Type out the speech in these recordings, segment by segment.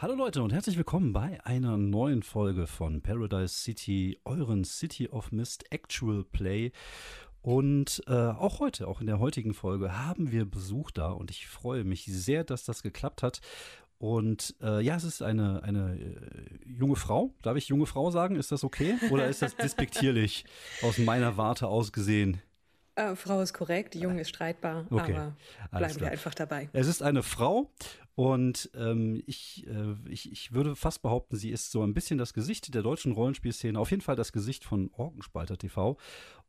Hallo Leute und herzlich willkommen bei einer neuen Folge von Paradise City, euren City of Mist Actual Play. Und äh, auch heute, auch in der heutigen Folge, haben wir Besuch da und ich freue mich sehr, dass das geklappt hat. Und äh, ja, es ist eine, eine äh, junge Frau. Darf ich junge Frau sagen? Ist das okay? Oder ist das despektierlich aus meiner Warte aus gesehen? Äh, Frau ist korrekt, jung ist streitbar, Okay, aber bleiben wir einfach dabei. Es ist eine Frau und ähm, ich, äh, ich, ich würde fast behaupten, sie ist so ein bisschen das Gesicht der deutschen Rollenspielszene, auf jeden Fall das Gesicht von Orgenspalter TV.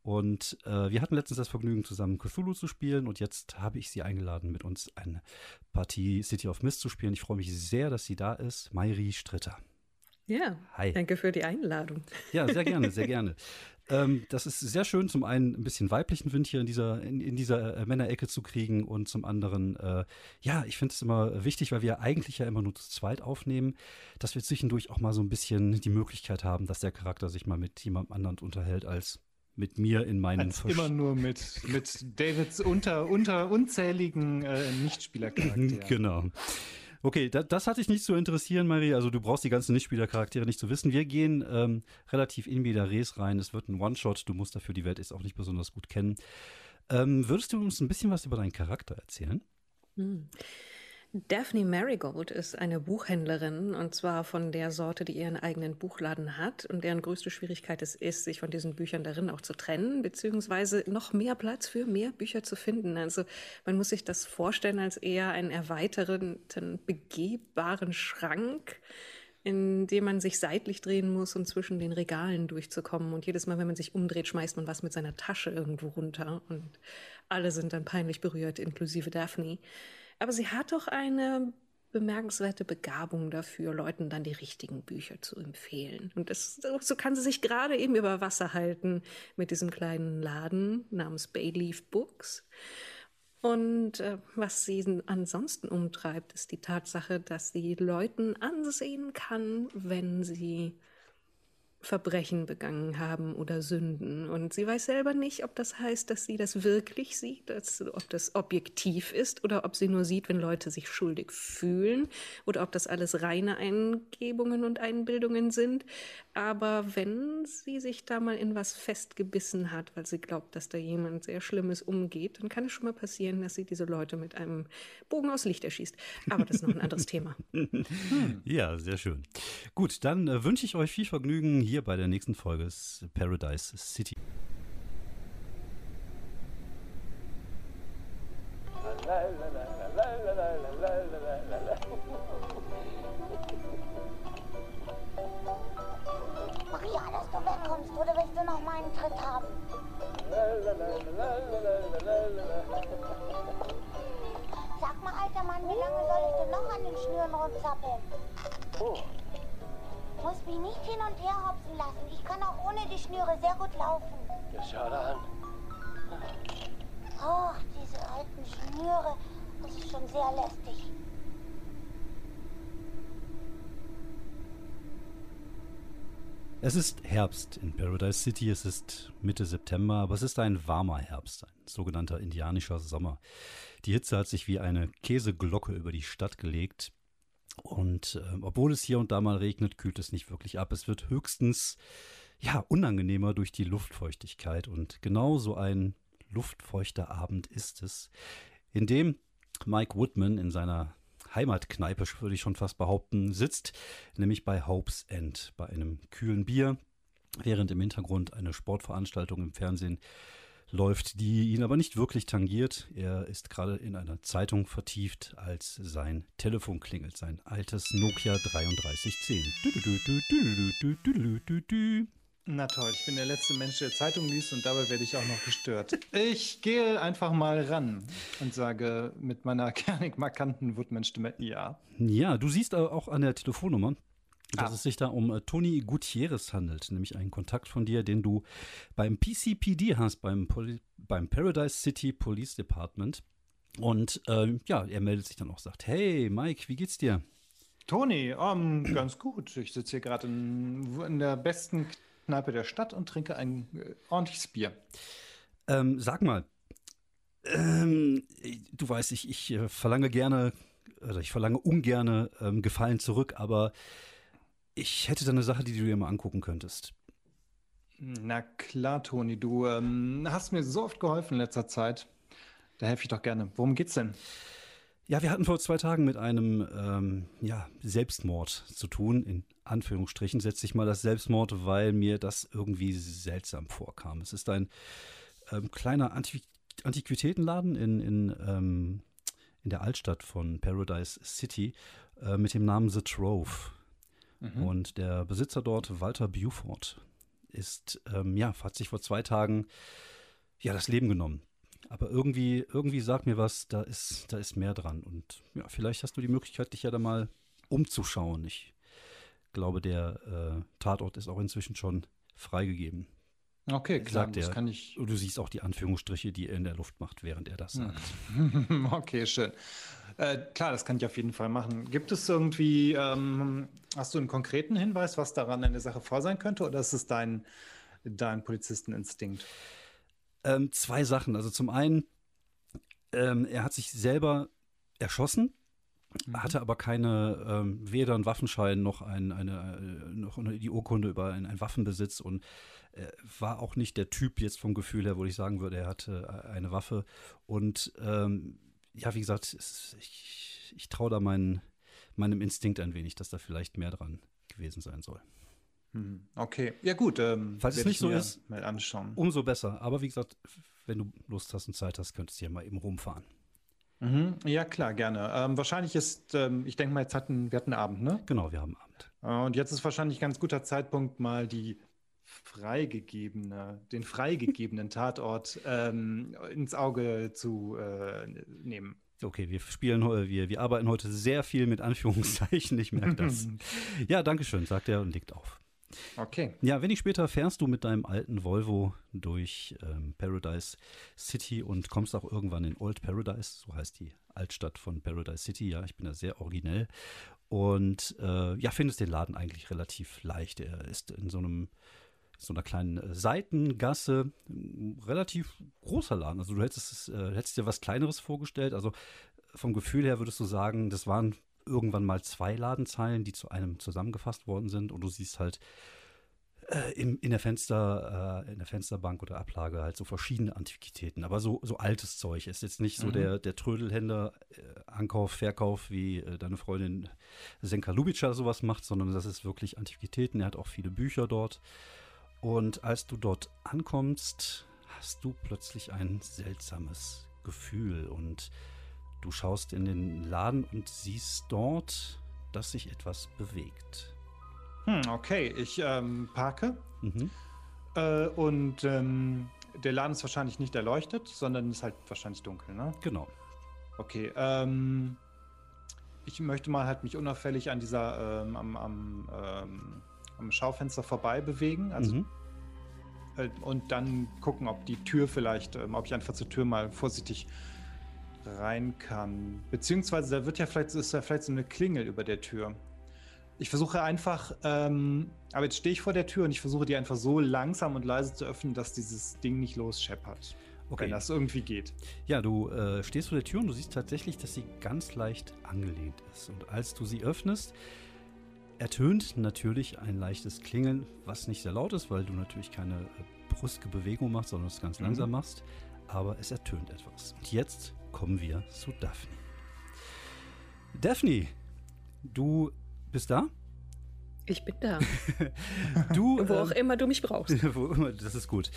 Und äh, wir hatten letztens das Vergnügen, zusammen Cthulhu zu spielen und jetzt habe ich sie eingeladen, mit uns eine Partie City of Mist zu spielen. Ich freue mich sehr, dass sie da ist. Mairi Stritter. Ja, Hi. danke für die Einladung. Ja, sehr gerne, sehr gerne. Ähm, das ist sehr schön, zum einen ein bisschen weiblichen Wind hier in dieser, in, in dieser äh, Männerecke zu kriegen und zum anderen, äh, ja, ich finde es immer wichtig, weil wir eigentlich ja immer nur zu zweit aufnehmen, dass wir zwischendurch auch mal so ein bisschen die Möglichkeit haben, dass der Charakter sich mal mit jemandem anderen unterhält als mit mir in meinen Als Versch- immer nur mit, mit Davids unter, unter unzähligen äh, Nichtspielercharakteren. Genau. Okay, da, das hat dich nicht zu interessieren, Marie. Also du brauchst die ganzen Nichtspielercharaktere nicht zu wissen. Wir gehen ähm, relativ in Medias Res rein. Es wird ein One-Shot. Du musst dafür die Welt jetzt auch nicht besonders gut kennen. Ähm, würdest du uns ein bisschen was über deinen Charakter erzählen? Daphne Marigold ist eine Buchhändlerin und zwar von der Sorte, die ihren eigenen Buchladen hat und deren größte Schwierigkeit es ist, sich von diesen Büchern darin auch zu trennen, beziehungsweise noch mehr Platz für mehr Bücher zu finden. Also man muss sich das vorstellen als eher einen erweiterten, begehbaren Schrank, in dem man sich seitlich drehen muss, um zwischen den Regalen durchzukommen. Und jedes Mal, wenn man sich umdreht, schmeißt man was mit seiner Tasche irgendwo runter. Und alle sind dann peinlich berührt, inklusive Daphne. Aber sie hat doch eine bemerkenswerte Begabung dafür, Leuten dann die richtigen Bücher zu empfehlen. Und das, so kann sie sich gerade eben über Wasser halten mit diesem kleinen Laden namens Bayleaf Books. Und äh, was sie ansonsten umtreibt, ist die Tatsache, dass sie Leuten ansehen kann, wenn sie Verbrechen begangen haben oder Sünden. Und sie weiß selber nicht, ob das heißt, dass sie das wirklich sieht, dass, ob das objektiv ist oder ob sie nur sieht, wenn Leute sich schuldig fühlen oder ob das alles reine Eingebungen und Einbildungen sind. Aber wenn sie sich da mal in was festgebissen hat, weil sie glaubt, dass da jemand sehr Schlimmes umgeht, dann kann es schon mal passieren, dass sie diese Leute mit einem Bogen aus Licht erschießt. Aber das ist noch ein anderes Thema. Ja, sehr schön. Gut, dann äh, wünsche ich euch viel Vergnügen hier bei der nächsten Folge des Paradise City. Maria, dass du wegkommst, oder willst du noch mal einen Tritt haben? Sag mal, alter Mann, wie lange soll ich denn noch an den Schnüren rumzappeln? Muss mich nicht hin und her hopsen lassen. Ich kann auch ohne die Schnüre sehr gut laufen. Das schau da an. Och, diese alten Schnüre. Das ist schon sehr lästig. Es ist Herbst in Paradise City, es ist Mitte September, aber es ist ein warmer Herbst, ein sogenannter indianischer Sommer. Die Hitze hat sich wie eine Käseglocke über die Stadt gelegt. Und äh, obwohl es hier und da mal regnet, kühlt es nicht wirklich ab. Es wird höchstens ja unangenehmer durch die Luftfeuchtigkeit. Und genau so ein luftfeuchter Abend ist es, in dem Mike Woodman in seiner Heimatkneipe, würde ich schon fast behaupten, sitzt, nämlich bei Hope's End, bei einem kühlen Bier, während im Hintergrund eine Sportveranstaltung im Fernsehen läuft, die ihn aber nicht wirklich tangiert. Er ist gerade in einer Zeitung vertieft, als sein Telefon klingelt, sein altes Nokia 3310. Na toll, ich bin der letzte Mensch, der Zeitung liest und dabei werde ich auch noch gestört. Ich gehe einfach mal ran und sage mit meiner kernig markanten Woodman-Stimme ja. Ja, du siehst auch an der Telefonnummer, dass ah. es sich da um äh, Toni Gutierrez handelt, nämlich einen Kontakt von dir, den du beim PCPD hast, beim, Poli beim Paradise City Police Department. Und äh, ja, er meldet sich dann auch, sagt, hey Mike, wie geht's dir? Toni, um, ganz gut. Ich sitze hier gerade in, in, der besten Kneipe der Stadt und trinke ein äh, ordentliches Bier. Ähm, sag mal, ähm, du weißt, ich, ich äh, verlange gerne, oder ich verlange ungerne ähm, Gefallen zurück, aber ich hätte da eine Sache, die du dir mal angucken könntest. Na klar, Toni, du ähm, hast mir so oft geholfen in letzter Zeit. Da helfe ich doch gerne. Worum geht's denn? Ja, wir hatten vor zwei Tagen mit einem ähm, ja, Selbstmord zu tun. In Anführungsstrichen setze ich mal das Selbstmord, weil mir das irgendwie seltsam vorkam. Es ist ein ähm, kleiner Antiq Antiquitätenladen in, in, ähm, in der Altstadt von Paradise City äh, mit dem Namen The Trove. Mhm. Und der Besitzer dort, Walter Buford, ist, ähm, ja, hat sich vor zwei Tagen ja das Leben genommen. Aber irgendwie, irgendwie sagt mir was, da ist, da ist mehr dran. Und ja, vielleicht hast du die Möglichkeit, dich ja da mal umzuschauen. Ich glaube, der äh, Tatort ist auch inzwischen schon freigegeben. Okay, klar, das kann ich. Du siehst auch die Anführungsstriche, die er in der Luft macht, während er das sagt. okay, schön. Äh, klar, das kann ich auf jeden Fall machen. Gibt es irgendwie, ähm, hast du einen konkreten Hinweis, was daran eine Sache vor sein könnte, oder ist es dein, dein Polizisteninstinkt? Ähm, zwei Sachen. Also zum einen, ähm, er hat sich selber erschossen, mhm. hatte aber keine, ähm, weder einen Waffenschein noch, ein, eine, äh, noch die Urkunde über einen, einen Waffenbesitz und äh, war auch nicht der Typ jetzt vom Gefühl her, wo ich sagen würde, er hatte äh, eine Waffe. Und ähm, ja, wie gesagt, es, ich, ich traue da meinen, meinem Instinkt ein wenig, dass da vielleicht mehr dran gewesen sein soll. Hm, okay, ja gut. Ähm, Falls es nicht so ist, mal anschauen. umso besser. Aber wie gesagt, wenn du Lust hast und Zeit hast, könntest du ja mal eben rumfahren. Mhm, ja, klar, gerne. Ähm, wahrscheinlich ist, ähm, ich denke mal, jetzt hatten wir hatten Abend, ne? Genau, wir haben Abend. Äh, und jetzt ist wahrscheinlich ein ganz guter Zeitpunkt, mal die freigegebene, den freigegebenen Tatort ähm, ins Auge zu äh, nehmen. Okay, wir spielen, wir, wir arbeiten heute sehr viel mit Anführungszeichen, ich merke das. ja, danke schön, sagt er und legt auf. Okay. Ja, wenig später fährst du mit deinem alten Volvo durch ähm, Paradise City und kommst auch irgendwann in Old Paradise, so heißt die Altstadt von Paradise City. Ja, ich bin da sehr originell. Und äh, ja, findest den Laden eigentlich relativ leicht. Er ist in so einem so einer kleinen äh, Seitengasse, relativ großer Laden. Also du hättest, äh, hättest dir was Kleineres vorgestellt. Also vom Gefühl her würdest du sagen, das waren irgendwann mal zwei Ladenzeilen, die zu einem zusammengefasst worden sind und du siehst halt äh, im, in, der Fenster, äh, in der Fensterbank oder Ablage halt so verschiedene Antiquitäten, aber so, so altes Zeug. Ist jetzt nicht so mhm. der, der Trödelhändler, äh, Ankauf, Verkauf, wie äh, deine Freundin Senka Lubitscher sowas macht, sondern das ist wirklich Antiquitäten. Er hat auch viele Bücher dort. Und als du dort ankommst, hast du plötzlich ein seltsames Gefühl und Du schaust in den Laden und siehst dort, dass sich etwas bewegt. Hm, okay, ich ähm, parke. Mhm. Äh, und ähm, der Laden ist wahrscheinlich nicht erleuchtet, sondern ist halt wahrscheinlich dunkel, ne? Genau. Okay, ähm, ich möchte mal halt mich unauffällig an dieser, ähm, am, am, ähm, am, Schaufenster vorbei bewegen. Also, mhm. äh, und dann gucken, ob die Tür vielleicht, ähm, ob ich einfach zur Tür mal vorsichtig rein kann. Beziehungsweise da wird ja vielleicht, ist ja vielleicht so eine Klingel über der Tür. Ich versuche einfach, ähm, aber jetzt stehe ich vor der Tür und ich versuche die einfach so langsam und leise zu öffnen, dass dieses Ding nicht losscheppert. Okay. Wenn das irgendwie geht. Ja, du äh, stehst vor der Tür und du siehst tatsächlich, dass sie ganz leicht angelehnt ist. Und als du sie öffnest, ertönt natürlich ein leichtes Klingeln, was nicht sehr laut ist, weil du natürlich keine äh, brüske Bewegung machst, sondern es ganz mhm. langsam machst. Aber es ertönt etwas. Und jetzt kommen wir zu Daphne. Daphne, du bist da? Ich bin da. du, Wo auch ähm, immer du mich brauchst. wo immer, das ist gut.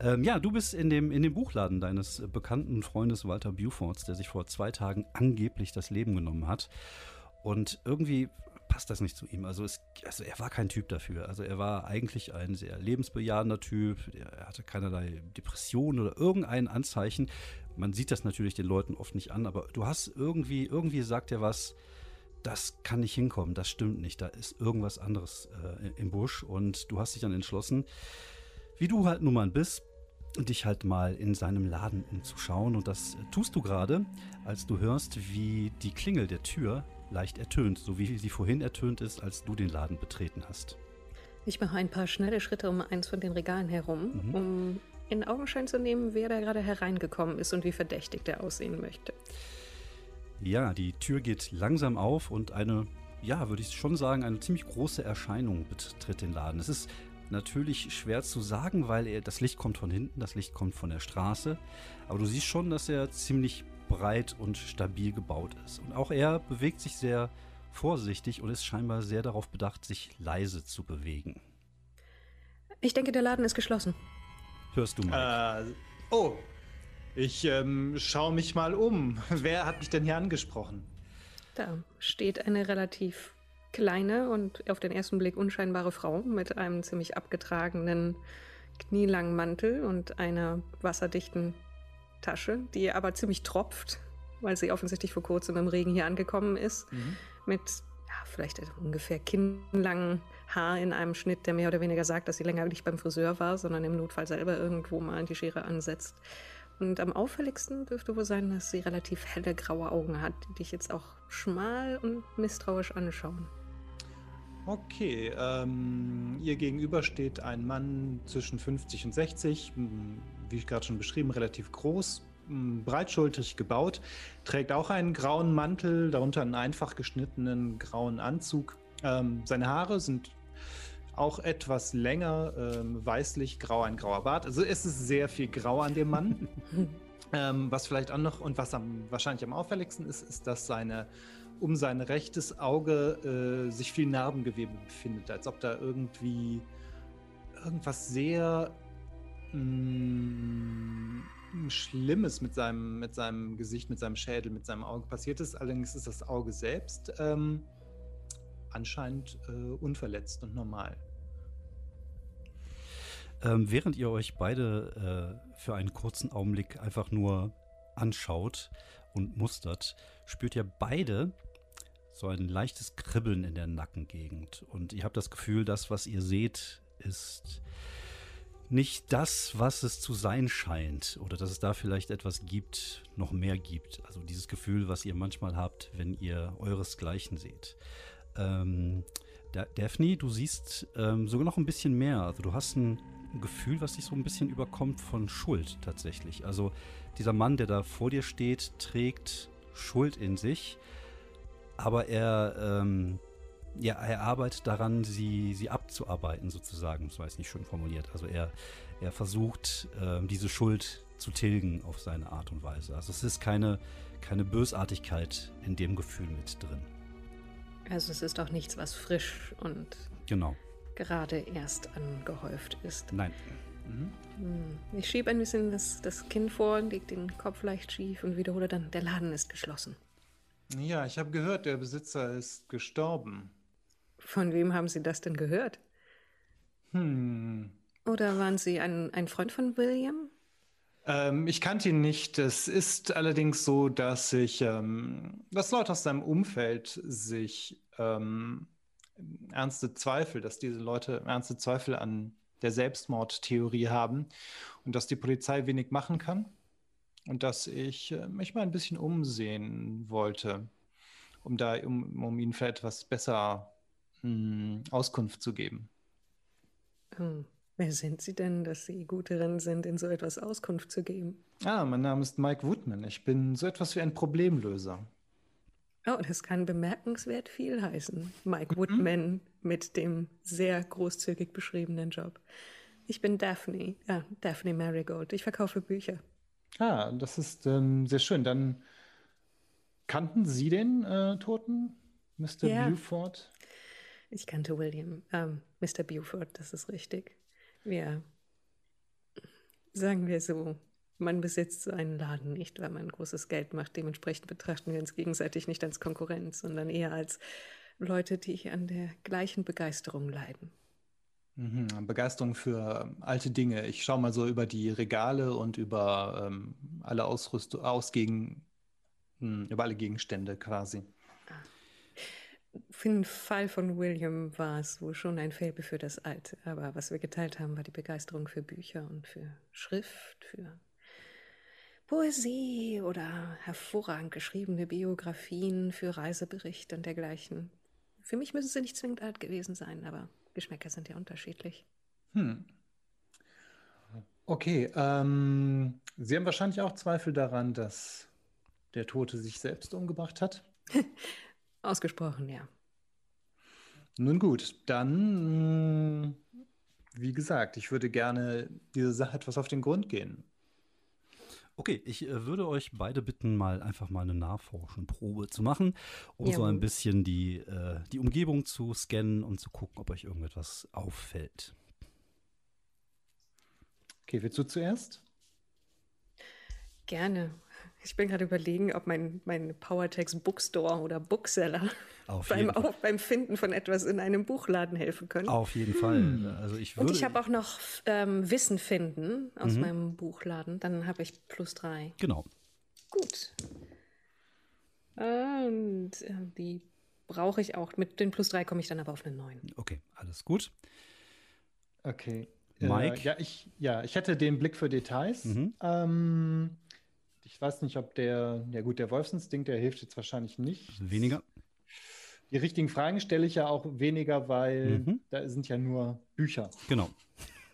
Ähm, ja, du bist in dem, in dem Buchladen deines bekannten Freundes Walter Bufords, der sich vor zwei Tagen angeblich das Leben genommen hat. Und irgendwie passt das nicht zu ihm. Also, es, also er war kein Typ dafür. Also er war eigentlich ein sehr lebensbejahender Typ. Er hatte keinerlei Depressionen oder irgendein Anzeichen. Man sieht das natürlich den Leuten oft nicht an, aber du hast irgendwie, irgendwie sagt er was, das kann nicht hinkommen, das stimmt nicht, da ist irgendwas anderes äh, im Busch und du hast dich dann entschlossen, wie du halt nun mal bist, dich halt mal in seinem Laden umzuschauen und das tust du gerade, als du hörst, wie die Klingel der Tür leicht ertönt, so wie sie vorhin ertönt ist, als du den Laden betreten hast. Ich mache ein paar schnelle Schritte um eins von den Regalen herum, Mhm. um in Augenschein zu nehmen, wer da gerade hereingekommen ist und wie verdächtig der aussehen möchte. Ja, die Tür geht langsam auf und eine, ja, würde ich schon sagen, eine ziemlich große Erscheinung betritt den Laden. Es ist natürlich schwer zu sagen, weil er, das Licht kommt von hinten, das Licht kommt von der Straße. Aber du siehst schon, dass er ziemlich breit und stabil gebaut ist. Und auch er bewegt sich sehr vorsichtig und ist scheinbar sehr darauf bedacht, sich leise zu bewegen. Ich denke, der Laden ist geschlossen. Hörst du mal? Äh, oh, ich ähm, schaue mich mal um. Wer hat mich denn hier angesprochen? Da steht eine relativ kleine und auf den ersten Blick unscheinbare Frau mit einem ziemlich abgetragenen, knielangen Mantel und einer wasserdichten Tasche, die aber ziemlich tropft, weil sie offensichtlich vor kurzem im Regen hier angekommen ist, mit ja, vielleicht ungefähr kinnlangen Haar in einem Schnitt, der mehr oder weniger sagt, dass sie länger nicht beim Friseur war, sondern im Notfall selber irgendwo mal die Schere ansetzt. Und am auffälligsten dürfte wohl sein, dass sie relativ helle graue Augen hat, die dich jetzt auch schmal und misstrauisch anschauen. Okay, ähm, ihr gegenüber steht ein Mann zwischen 50 und 60, m, wie ich gerade schon beschrieben, relativ groß, m, breitschultrig gebaut, trägt auch einen grauen Mantel, darunter einen einfach geschnittenen grauen Anzug. Ähm, seine Haare sind auch etwas länger, ähm, weißlich grau, ein grauer Bart. Also es ist sehr viel grau an dem Mann. ähm, was vielleicht auch noch und was am, wahrscheinlich am auffälligsten ist, ist, dass seine um sein rechtes Auge äh, sich viel Narbengewebe befindet, als ob da irgendwie irgendwas sehr Schlimmes mit seinem, mit seinem Gesicht, mit seinem Schädel, mit seinem Auge passiert ist. Allerdings ist das Auge selbst ähm, anscheinend äh, unverletzt und normal. Ähm, während ihr euch beide äh, für einen kurzen Augenblick einfach nur anschaut und mustert, spürt ihr beide so ein leichtes Kribbeln in der Nackengegend. Und ihr habt das Gefühl, das, was ihr seht, ist nicht das, was es zu sein scheint. Oder dass es da vielleicht etwas gibt, noch mehr gibt. Also dieses Gefühl, was ihr manchmal habt, wenn ihr euresgleichen seht. Ähm, Da- Daphne, du siehst ähm, sogar noch ein bisschen mehr. Also du hast ein Gefühl, was dich so ein bisschen überkommt von Schuld tatsächlich. Also dieser Mann, der da vor dir steht, trägt Schuld in sich, aber er, ähm, ja, er arbeitet daran, sie, sie abzuarbeiten sozusagen. Das war jetzt nicht schön formuliert. Also er, er versucht, ähm, diese Schuld zu tilgen auf seine Art und Weise. Also es ist keine, keine Bösartigkeit in dem Gefühl mit drin. Also es ist auch nichts, was frisch und Genau. gerade erst angehäuft ist. Nein. Hm. Ich schiebe ein bisschen das, das Kinn vor, leg den Kopf leicht schief und wiederhole dann, der Laden ist geschlossen. Ja, ich habe gehört, der Besitzer ist gestorben. Von wem haben Sie das denn gehört? Hm. Oder waren Sie ein, ein Freund von William? Ähm, ich kannte ihn nicht. Es ist allerdings so, dass ich, ähm, dass Leute aus seinem Umfeld sich ähm, ernste Zweifel, dass diese Leute ernste Zweifel an der Selbstmordtheorie haben und dass die Polizei wenig machen kann und dass ich äh, mich mal ein bisschen umsehen wollte, um da, um, um ihnen vielleicht etwas besser mh, Auskunft zu geben. Hm. Wer sind Sie denn, dass Sie gut darin sind, in so etwas Auskunft zu geben? Ah, mein Name ist Mike Woodman. Ich bin so etwas wie ein Problemlöser. Oh, das kann bemerkenswert viel heißen. Mike Woodman mit dem sehr großzügig beschriebenen Job. Ich bin Daphne, ja, Daphne Marigold. Ich verkaufe Bücher. Ah, das ist ähm, sehr schön. Dann kannten Sie den äh, Toten, Mr. Ja. Buford? Ich kannte William, ähm, Mr. Buford, das ist richtig. Wir, sagen wir so, man besitzt so einen Laden nicht, weil man großes Geld macht. Dementsprechend betrachten wir uns gegenseitig nicht als Konkurrenz, sondern eher als Leute, die an der gleichen Begeisterung leiden. Mhm, Begeisterung für ähm, alte Dinge. Ich schaue mal so über die Regale und über ähm, alle Ausrüstung, Ausgegen, hm, über alle Gegenstände quasi. Für den Fall von William war es wohl schon ein Faible für das Alte. Aber was wir geteilt haben, war die Begeisterung für Bücher und für Schrift, für Poesie oder hervorragend geschriebene Biografien, für Reiseberichte und dergleichen. Für mich müssen sie nicht zwingend alt gewesen sein, aber Geschmäcker sind ja unterschiedlich. Hm. Okay, ähm, Sie haben wahrscheinlich auch Zweifel daran, dass der Tote sich selbst umgebracht hat? Ausgesprochen, ja. Nun gut, dann, wie gesagt, ich würde gerne dieser Sache etwas auf den Grund gehen. Okay, ich äh, würde euch beide bitten, mal einfach mal eine Nachforschenprobe zu machen, um ja. so ein bisschen die, äh, die Umgebung zu scannen und zu gucken, ob euch irgendetwas auffällt. Okay, willst du zuerst? Gerne. Ich bin gerade überlegen, ob mein, mein Powertext Bookstore oder Bookseller beim, auch beim Finden von etwas in einem Buchladen helfen können. Auf jeden Fall. Hm. Also ich würde, Und ich habe auch noch ähm, Wissen finden aus mhm. meinem Buchladen. Dann habe ich plus drei. Genau. Gut. Und äh, die brauche ich auch. Mit den plus drei komme ich dann aber auf eine neun. Okay, alles gut. Okay. Mike? Äh, ja, ich, ja, ich hätte den Blick für Details. Mhm. Ähm, ich weiß nicht, ob der, ja gut, der Wolfsinstinkt, der hilft jetzt wahrscheinlich nicht. Weniger. Die richtigen Fragen stelle ich ja auch weniger, weil mhm. da sind ja nur Bücher. Genau.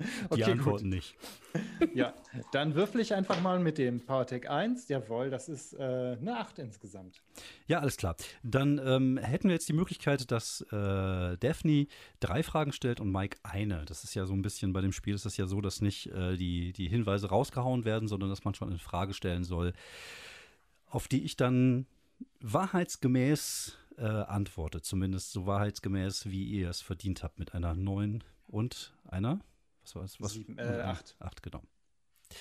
Die okay, antworten gut. nicht. Ja, dann würfel ich einfach mal mit dem PowerTech 1. Jawohl, das ist äh, eine 8 insgesamt. Ja, alles klar. Dann ähm, hätten wir jetzt die Möglichkeit, dass äh, Daphne drei Fragen stellt und Mike eine. Das ist ja so ein bisschen bei dem Spiel ist es ja so, dass nicht äh, die, die Hinweise rausgehauen werden, sondern dass man schon eine Frage stellen soll, auf die ich dann wahrheitsgemäß äh, antworte. Zumindest so wahrheitsgemäß, wie ihr es verdient habt, mit einer 9 und einer was war es? Was? Sieben, äh, acht. Acht, genau.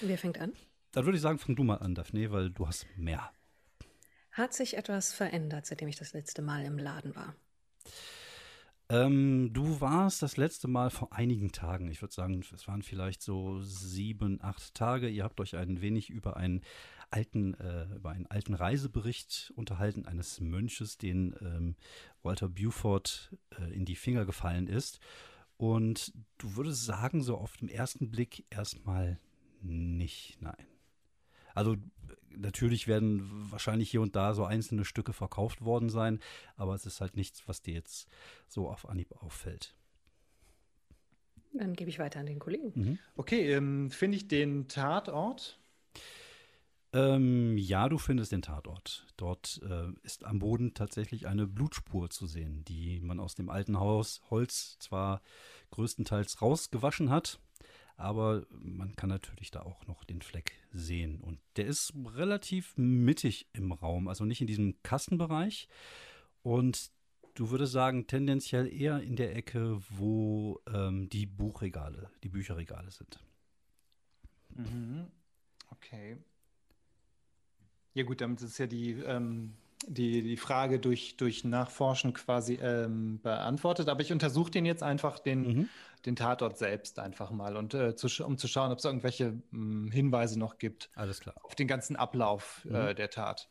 Wer fängt an? Dann würde ich sagen, fang du mal an, Daphne, weil du hast mehr. Hat sich etwas verändert, seitdem ich das letzte Mal im Laden war? Ähm, du warst das letzte Mal vor einigen Tagen. Ich würde sagen, es waren vielleicht so sieben, acht Tage. Ihr habt euch ein wenig über einen alten, äh, über einen alten Reisebericht unterhalten eines Mönches, den ähm, Walter Buford äh, in die Finger gefallen ist. Und du würdest sagen, so auf den ersten Blick erstmal nicht, nein. Also natürlich werden wahrscheinlich hier und da so einzelne Stücke verkauft worden sein, aber es ist halt nichts, was dir jetzt so auf Anhieb auffällt. Dann gebe ich weiter an den Kollegen. Mhm. Okay, ähm, finde ich den Tatort? Ähm, ja, du findest den Tatort. Dort äh, ist am Boden tatsächlich eine Blutspur zu sehen, die man aus dem alten Haus Holz zwar größtenteils rausgewaschen hat, aber man kann natürlich da auch noch den Fleck sehen. Und der ist relativ mittig im Raum, also nicht in diesem Kastenbereich. Und du würdest sagen, tendenziell eher in der Ecke, wo ähm, die Buchregale, die Bücherregale sind. Mhm. Okay. Ja gut, damit ist ja die, ähm, die, die Frage durch, durch Nachforschen quasi ähm, beantwortet. Aber ich untersuche den jetzt einfach, den, mhm. den Tatort selbst einfach mal, und äh, zu, um zu schauen, ob es irgendwelche mh, hm, Hinweise noch gibt. Alles klar. Auf den ganzen Ablauf äh, mhm. äh, der Tat.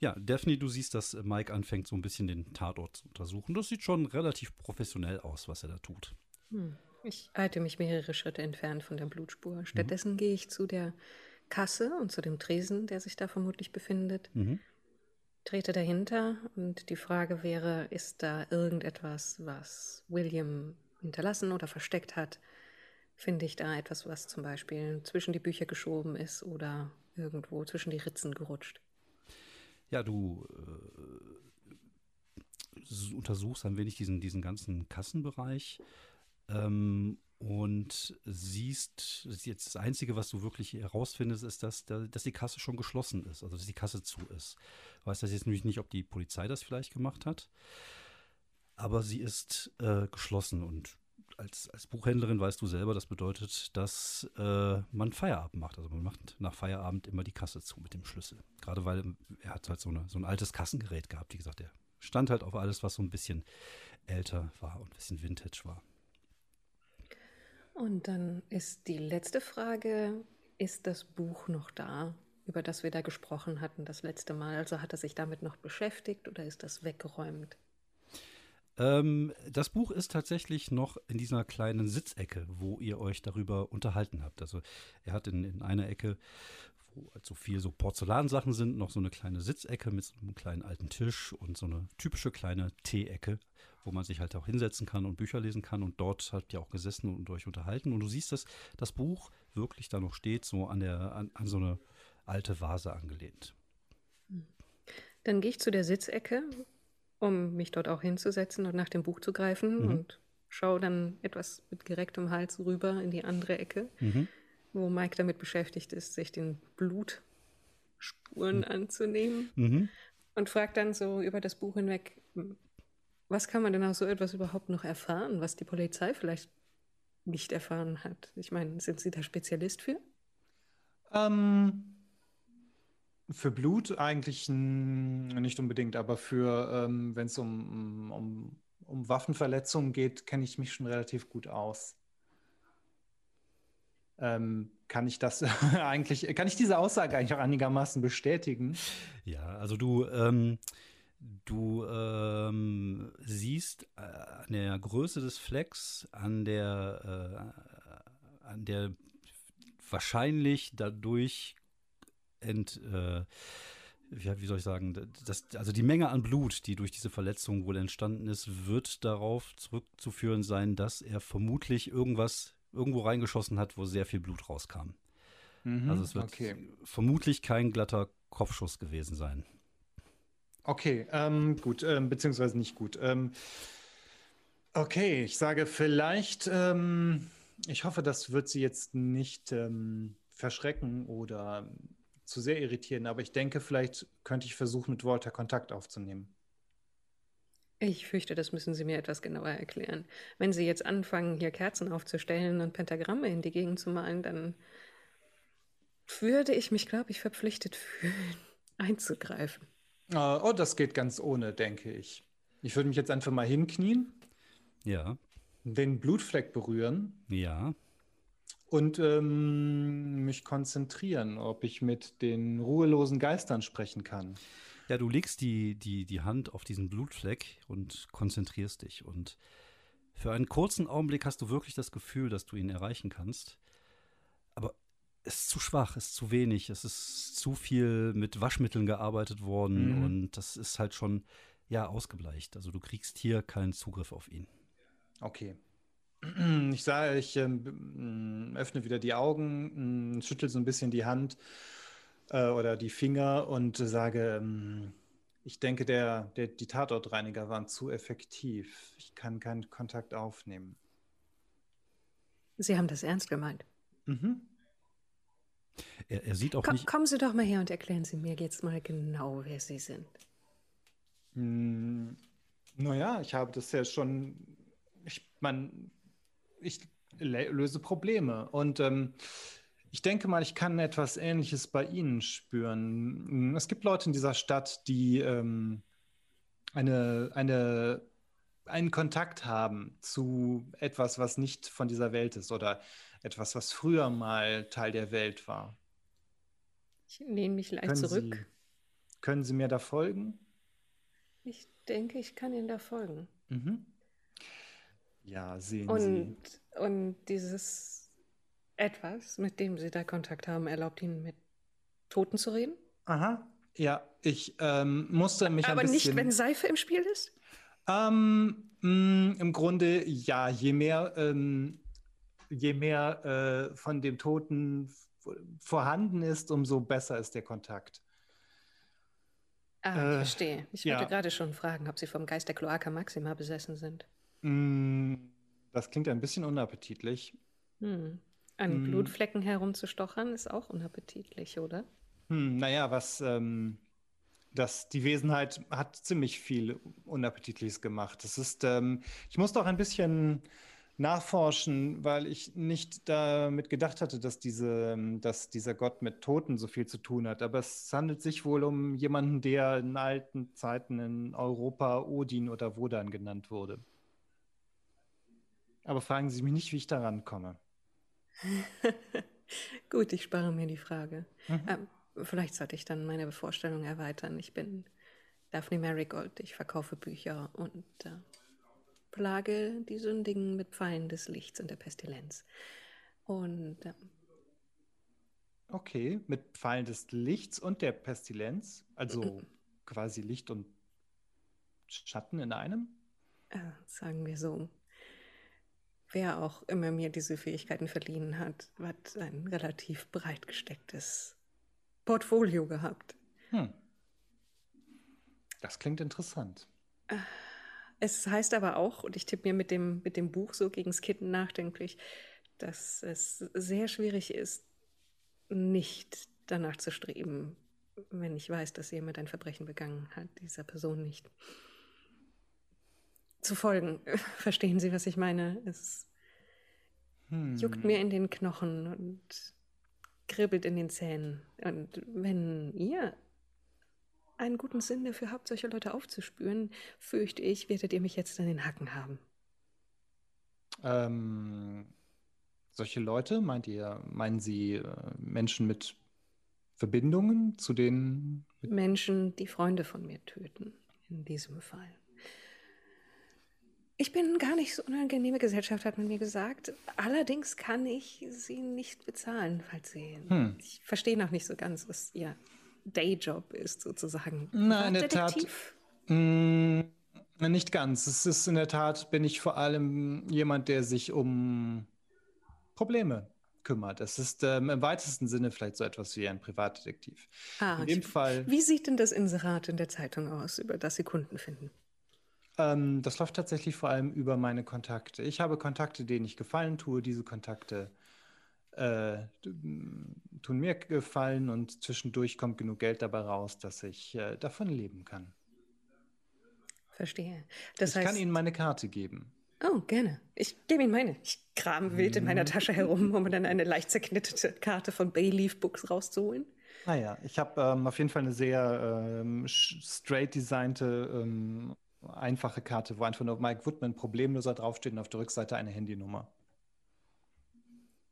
Ja, Daphne, du siehst, dass Mike anfängt, so ein bisschen den Tatort zu untersuchen. Das sieht schon relativ professionell aus, was er da tut. Hm. Ich halte mich mehrere Schritte entfernt von der Blutspur. Stattdessen mhm. gehe ich zu der Kasse und zu dem Tresen, der sich da vermutlich befindet. Mhm. Trete dahinter und die Frage wäre, ist da irgendetwas, was William hinterlassen oder versteckt hat? Finde ich da etwas, was zum Beispiel zwischen die Bücher geschoben ist oder irgendwo zwischen die Ritzen gerutscht? Ja, du äh, untersuchst ein wenig diesen, diesen ganzen Kassenbereich ähm, und siehst, jetzt das Einzige, was du wirklich herausfindest, ist, dass, dass die Kasse schon geschlossen ist, also dass die Kasse zu ist. Weiß das jetzt nämlich nicht, ob die Polizei das vielleicht gemacht hat, aber sie ist äh, geschlossen und als, als Buchhändlerin weißt du selber, das bedeutet, dass äh, man Feierabend macht. Also man macht nach Feierabend immer die Kasse zu mit dem Schlüssel. Gerade weil er hat halt so, eine, so ein altes Kassengerät gehabt. Wie gesagt, der stand halt auf alles, was so ein bisschen älter war und ein bisschen Vintage war. Und dann ist die letzte Frage, ist das Buch noch da, über das wir da gesprochen hatten das letzte Mal? Also hat er sich damit noch beschäftigt oder ist das weggeräumt? Ähm, das Buch ist tatsächlich noch in dieser kleinen Sitzecke, wo ihr euch darüber unterhalten habt. Also er hat in, in einer Ecke, wo halt so viel so Porzellansachen sind, noch so eine kleine Sitzecke mit so einem kleinen alten Tisch und so eine typische kleine Teeecke, wo man sich halt auch hinsetzen kann und Bücher lesen kann. Und dort habt ihr auch gesessen und euch unterhalten. Und du siehst, dass das Buch wirklich da noch steht, so an, der, an, an so eine alte Vase angelehnt. Dann gehe ich zu der Sitzecke um mich dort auch hinzusetzen und nach dem Buch zu greifen mhm. und schaue dann etwas mit gerecktem Hals rüber in die andere Ecke, mhm. Wo Mike damit beschäftigt ist, sich den Blutspuren mhm. anzunehmen mhm. und fragt dann so über das Buch hinweg, was kann man denn aus so etwas überhaupt noch erfahren, was die Polizei vielleicht nicht erfahren hat? Ich meine, sind Sie da Spezialist für? Ähm, für Blut eigentlich nicht unbedingt, aber für, ähm, wenn es um, um, um Waffenverletzungen geht, kenne ich mich schon relativ gut aus. Ähm, kann ich das eigentlich, kann ich diese Aussage eigentlich auch einigermaßen bestätigen? Ja, also du, ähm, du ähm, siehst äh, an der Größe des Flecks, an der, äh, an der wahrscheinlich dadurch ent, äh, wie, soll ich sagen, das, also die Menge an Blut, die durch diese Verletzung wohl entstanden ist, wird darauf zurückzuführen sein, dass er vermutlich irgendwas irgendwo reingeschossen hat, wo sehr viel Blut rauskam. Mhm, also es wird okay. vermutlich kein glatter Kopfschuss gewesen sein. Okay, ähm, gut, ähm, beziehungsweise nicht gut. Ähm, okay, ich sage vielleicht, ähm, ich hoffe, das wird sie jetzt nicht ähm, verschrecken oder zu sehr irritieren, aber ich denke, vielleicht könnte ich versuchen, mit Walter Kontakt aufzunehmen. Ich fürchte, das müssen Sie mir etwas genauer erklären. Wenn Sie jetzt anfangen, hier Kerzen aufzustellen und Pentagramme in die Gegend zu malen, dann würde ich mich, glaube ich, verpflichtet fühlen, einzugreifen. Uh, oh, das geht ganz ohne, denke ich. Ich würde mich jetzt einfach mal hinknien. Ja. Den Blutfleck berühren. Ja und ähm, mich konzentrieren, ob ich mit den ruhelosen Geistern sprechen kann. Ja, du legst die, die, die Hand auf diesen Blutfleck und konzentrierst dich. Und für einen kurzen Augenblick hast du wirklich das Gefühl, dass du ihn erreichen kannst. Aber es ist zu schwach, es ist zu wenig, es ist zu viel mit Waschmitteln gearbeitet worden mhm. und das ist halt schon, ja, ausgebleicht. Also du kriegst hier keinen Zugriff auf ihn. Okay, ich sage, ich ähm, öffne wieder die Augen, äh, schüttel so ein bisschen die Hand äh, oder die Finger und sage, ähm, ich denke, der, der, die Tatortreiniger waren zu effektiv. Ich kann keinen Kontakt aufnehmen. Sie haben das ernst gemeint. Mhm. Er, er, sieht auch Komm, nicht. Kommen Sie doch mal her und erklären Sie mir jetzt mal genau, wer Sie sind. Hm, naja, ich habe das ja schon. Ich, man, ich löse Probleme. Und ähm, ich denke mal, ich kann etwas Ähnliches bei Ihnen spüren. Es gibt Leute in dieser Stadt, die ähm, eine, eine, einen Kontakt haben zu etwas, was nicht von dieser Welt ist oder etwas, was früher mal Teil der Welt war. Ich lehne mich leicht können zurück. Sie, können Sie mir da folgen? Ich denke, ich kann Ihnen da folgen. Mhm. Ja, sehen und, Sie. Und dieses etwas, mit dem Sie da Kontakt haben, erlaubt Ihnen mit Toten zu reden? Aha, ja, ich ähm, musste mich Aber ein bisschen... nicht, wenn Seife im Spiel ist? Ähm, mh, mm, Im Grunde ja, je mehr, ähm, je mehr äh, von dem Toten vorhanden ist, umso besser ist der Kontakt. Ah, ich äh, verstehe. Ich wollte ja. gerade schon fragen, ob Sie vom Geist der Cloaca Maxima besessen sind. Mm, das klingt ein bisschen unappetitlich. Hm. An hm. Blutflecken herumzustochern ist auch unappetitlich, oder? Hm, naja, was ähm, das, die Wesenheit hat ziemlich viel Unappetitliches gemacht. Das ist, ähm, ich musste auch ein bisschen nachforschen, weil ich nicht damit gedacht hatte, dass, diese, dass dieser Gott mit Toten so viel zu tun hat. Aber es handelt sich wohl um jemanden, der in alten Zeiten in Europa Odin oder Wodan genannt wurde. Aber fragen Sie mich nicht, wie ich da rankomme. Gut, ich spare mir die Frage. Mhm. Ähm, vielleicht sollte ich dann meine Vorstellung erweitern. Ich bin Daphne Marigold, ich verkaufe Bücher und äh, plage die Sündigen mit Pfeilen des Lichts und der Pestilenz. Und äh, Okay, mit Pfeilen des Lichts und der Pestilenz, also quasi Licht und Schatten in einem? äh, sagen wir so, wer auch immer mir diese Fähigkeiten verliehen hat, hat ein relativ breit gestecktes Portfolio gehabt. Hm. Das klingt interessant. Es heißt aber auch, und ich tippe mir mit dem, mit dem Buch so gegens Kitten nachdenklich, dass es sehr schwierig ist, nicht danach zu streben, wenn ich weiß, dass jemand ein Verbrechen begangen hat, dieser Person nicht zu folgen. Verstehen Sie, was ich meine? Es Hm. juckt mir in den Knochen und kribbelt in den Zähnen. Und wenn ihr einen guten Sinn dafür habt, solche Leute aufzuspüren, fürchte ich, werdet ihr mich jetzt an den Hacken haben. Ähm, solche Leute, meint ihr, meinen Sie äh, Menschen mit Verbindungen zu den Menschen, die Freunde von mir töten, in diesem Fall. Ich bin gar nicht so unangenehme Gesellschaft, hat man mir gesagt. Allerdings kann ich sie nicht bezahlen, falls sie. Hm. Ich verstehe noch nicht so ganz, was ihr Dayjob ist, sozusagen. Na, in der Tat. Detektiv. Mm, nicht ganz. Es ist in der Tat, bin ich vor allem jemand, der sich um Probleme kümmert. Es ist ähm, im weitesten Sinne vielleicht so etwas wie ein Privatdetektiv. Ah, in dem ich- Fall, Wie sieht denn das Inserat in der Zeitung aus, über das Sie Kunden finden? Ähm, das läuft tatsächlich vor allem über meine Kontakte. Ich habe Kontakte, denen ich Gefallen tue. Diese Kontakte äh, tun mir Gefallen und zwischendurch kommt genug Geld dabei raus, dass ich äh, davon leben kann. Verstehe. Das ich heißt, kann Ihnen meine Karte geben. oh, gerne. Ich gebe Ihnen meine. Ich kram wild in Mhm. meiner Tasche herum, um dann eine leicht zerknitterte Karte von Bayleaf Books rauszuholen. Naja, ich habe ähm, auf jeden Fall eine sehr ähm, straight designte, ähm, einfache Karte, wo einfach nur Mike Woodman problemloser draufsteht und auf der Rückseite eine Handynummer.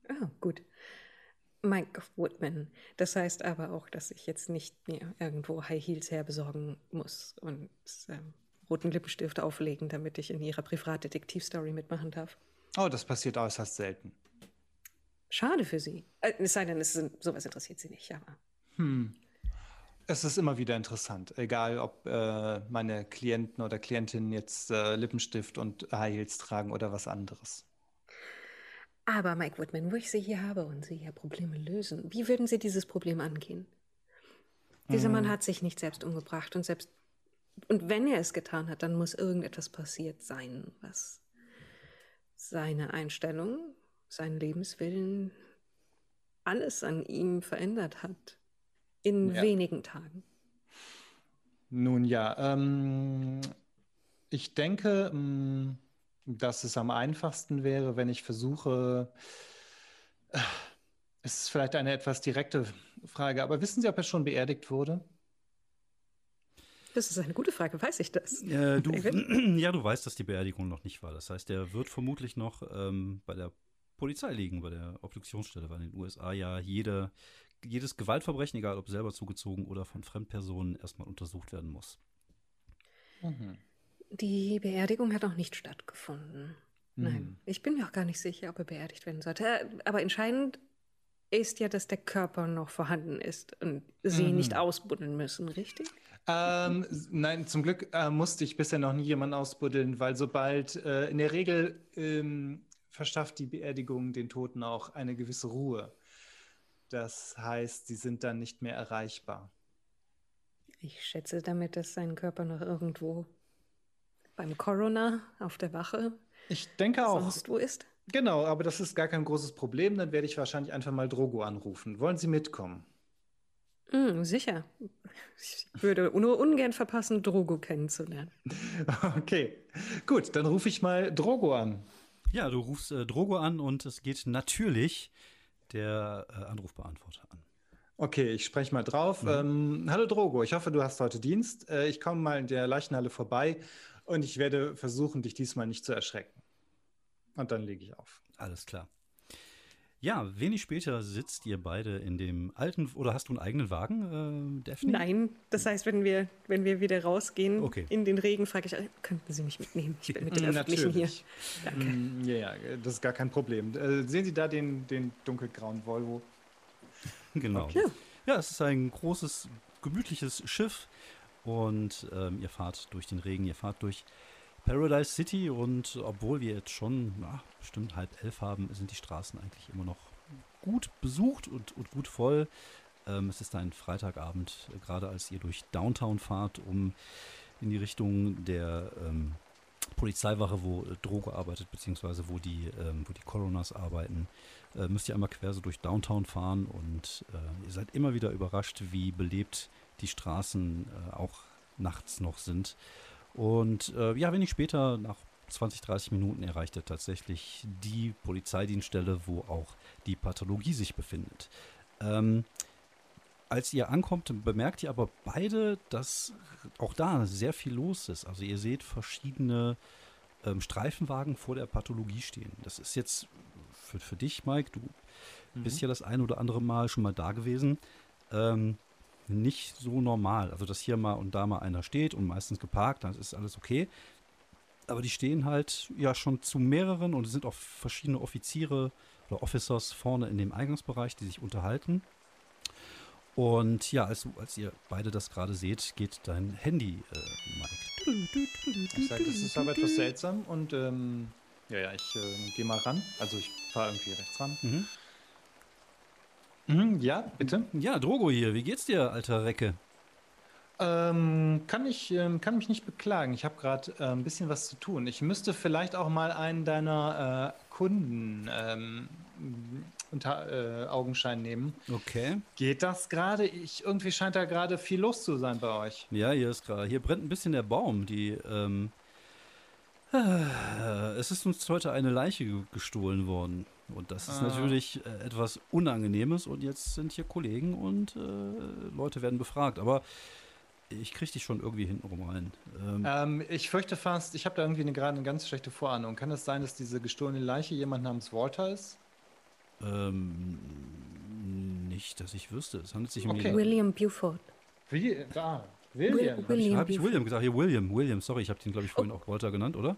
Ah, gut. Mike Woodman. Das heißt aber auch, dass ich jetzt nicht mir irgendwo High Heels herbesorgen muss und ähm, roten Lippenstift auflegen, damit ich in ihrer Privatdetektivstory mitmachen darf. Oh, das passiert äußerst selten. Schade für Sie. Äh, es sei denn, es sind, sowas interessiert Sie nicht, aber. Hm. Es ist immer wieder interessant, egal ob äh, meine Klienten oder Klientinnen jetzt äh, Lippenstift und High Heels tragen oder was anderes. Aber Mike Woodman, wo ich Sie hier habe und Sie hier Probleme lösen, wie würden Sie dieses Problem angehen? Dieser Mann hat sich nicht selbst umgebracht und selbst und wenn er es getan hat, dann muss irgendetwas passiert sein, was seine Einstellung, seinen Lebenswillen, alles an ihm verändert hat in Ja. wenigen Tagen. Nun ja, ähm, ich denke, ähm, dass es am einfachsten wäre, wenn ich versuche, äh, es ist vielleicht eine etwas direkte Frage, aber wissen Sie, ob er schon beerdigt wurde? Das ist eine gute Frage, weiß ich das? Äh, du, ja, du weißt, dass die Beerdigung noch nicht war. Das heißt, der wird vermutlich noch ähm, bei der Polizei liegen, bei der Obduktionsstelle, weil in den USA ja jede, jedes Gewaltverbrechen, egal ob selber zugezogen oder von Fremdpersonen, erstmal untersucht werden muss. Mhm. Die Beerdigung hat noch nicht stattgefunden. Nein, Hm. ich bin mir auch gar nicht sicher, ob er beerdigt werden sollte. Aber entscheidend ist ja, dass der Körper noch vorhanden ist und sie Mhm. nicht ausbuddeln müssen, richtig? Ähm, nein, zum Glück äh, musste ich bisher noch nie jemanden ausbuddeln, weil sobald äh, in der Regel ähm, verschafft die Beerdigung den Toten auch eine gewisse Ruhe. Das heißt, sie sind dann nicht mehr erreichbar. Ich schätze damit, dass sein Körper noch irgendwo beim Coroner auf der Wache Ich denke auch. sonst wo ist. Genau, aber das ist gar kein großes Problem. Dann werde ich wahrscheinlich einfach mal Drogo anrufen. Wollen Sie mitkommen? Hm, sicher. Ich würde nur ungern verpassen, Drogo kennenzulernen. Okay, gut, dann rufe ich mal Drogo an. Ja, du rufst äh, Drogo an und es geht natürlich der äh, Anrufbeantworter an. Okay, ich spreche mal drauf. Ähm, hallo Drogo, ich hoffe, du hast heute Dienst. Äh, ich komme mal in der Leichenhalle vorbei und ich werde versuchen, dich diesmal nicht zu erschrecken. Und dann lege ich auf. Alles klar. Ja, wenig später sitzt ihr beide in dem alten, oder hast du einen eigenen Wagen, äh, Daphne? Nein, das heißt, wenn wir, wenn wir wieder rausgehen Okay. in den Regen, frage ich, äh, könnten Sie mich mitnehmen? Ich bin mit den Öffentlichen hier. Natürlich. Mm, Ja, ja, das ist gar kein Problem. Äh, sehen Sie da den, den dunkelgrauen Volvo? Genau. Ja. Ja, es ist ein großes, gemütliches Schiff und ähm, ihr fahrt durch den Regen, ihr fahrt durch Paradise City und obwohl wir jetzt schon na, bestimmt halb elf haben, sind die Straßen eigentlich immer noch gut besucht und, und gut voll. Ähm, es ist ein Freitagabend, äh, gerade als ihr durch Downtown fahrt, um in die Richtung der ähm, Polizeiwache, wo äh, Droge arbeitet, beziehungsweise wo die, ähm, wo die Coroners arbeiten, äh, müsst ihr einmal quer so durch Downtown fahren und äh, ihr seid immer wieder überrascht, wie belebt die Straßen äh, auch nachts noch sind. Und äh, ja, wenig später, nach 20, 30 Minuten, erreicht ihr tatsächlich die Polizeidienststelle, wo auch die Pathologie sich befindet. Ähm, als ihr ankommt, bemerkt ihr aber beide, dass auch da sehr viel los ist. Also ihr seht verschiedene ähm, Streifenwagen vor der Pathologie stehen. Das ist jetzt für, für dich, Mike, du bist ja das ein oder andere Mal schon mal da gewesen. Ähm, nicht so normal. Also, dass hier mal und da mal einer steht und meistens geparkt, dann ist alles okay. Aber die stehen halt ja schon zu mehreren und es sind auch verschiedene Offiziere oder Officers vorne in dem Eingangsbereich, die sich unterhalten. Und ja, als, als ihr beide das gerade seht, geht dein Handy, äh, Mike. Ich sage, das ist aber etwas seltsam und ähm, ja, ja, ich äh, gehe mal ran. Also ich fahre irgendwie rechts ran. Mhm. Mhm, ja, bitte. Ja, Drogo hier, wie geht's dir, alter Recke? Ähm, kann ich ähm, kann mich nicht beklagen. Ich habe gerade äh, ein bisschen was zu tun. Ich müsste vielleicht auch mal einen deiner äh, Kunden ähm, unter äh, Augenschein nehmen. Okay. Geht das gerade? Ich irgendwie scheint da gerade viel los zu sein bei euch. Ja, hier ist gerade, hier brennt ein bisschen der Baum. Die, ähm, äh, es ist uns heute eine Leiche ge- gestohlen worden. Und das ist Ah. natürlich äh, etwas Unangenehmes. Und jetzt sind hier Kollegen und äh, Leute werden befragt. Aber ich kriege dich schon irgendwie hintenrum rein. Ähm, Ähm, ich fürchte fast, ich habe da irgendwie eine, gerade eine ganz schlechte Vorahnung. Kann es sein, dass diese gestohlene Leiche jemand namens Walter ist? ähm, nicht, dass ich wüsste. Es handelt sich um Okay. William Buford. Wie? Ah, Will- William. hab ich- William. Habe ich William gesagt? Hier, William. William, sorry, ich habe den, glaube ich, vorhin auch Walter genannt, oder?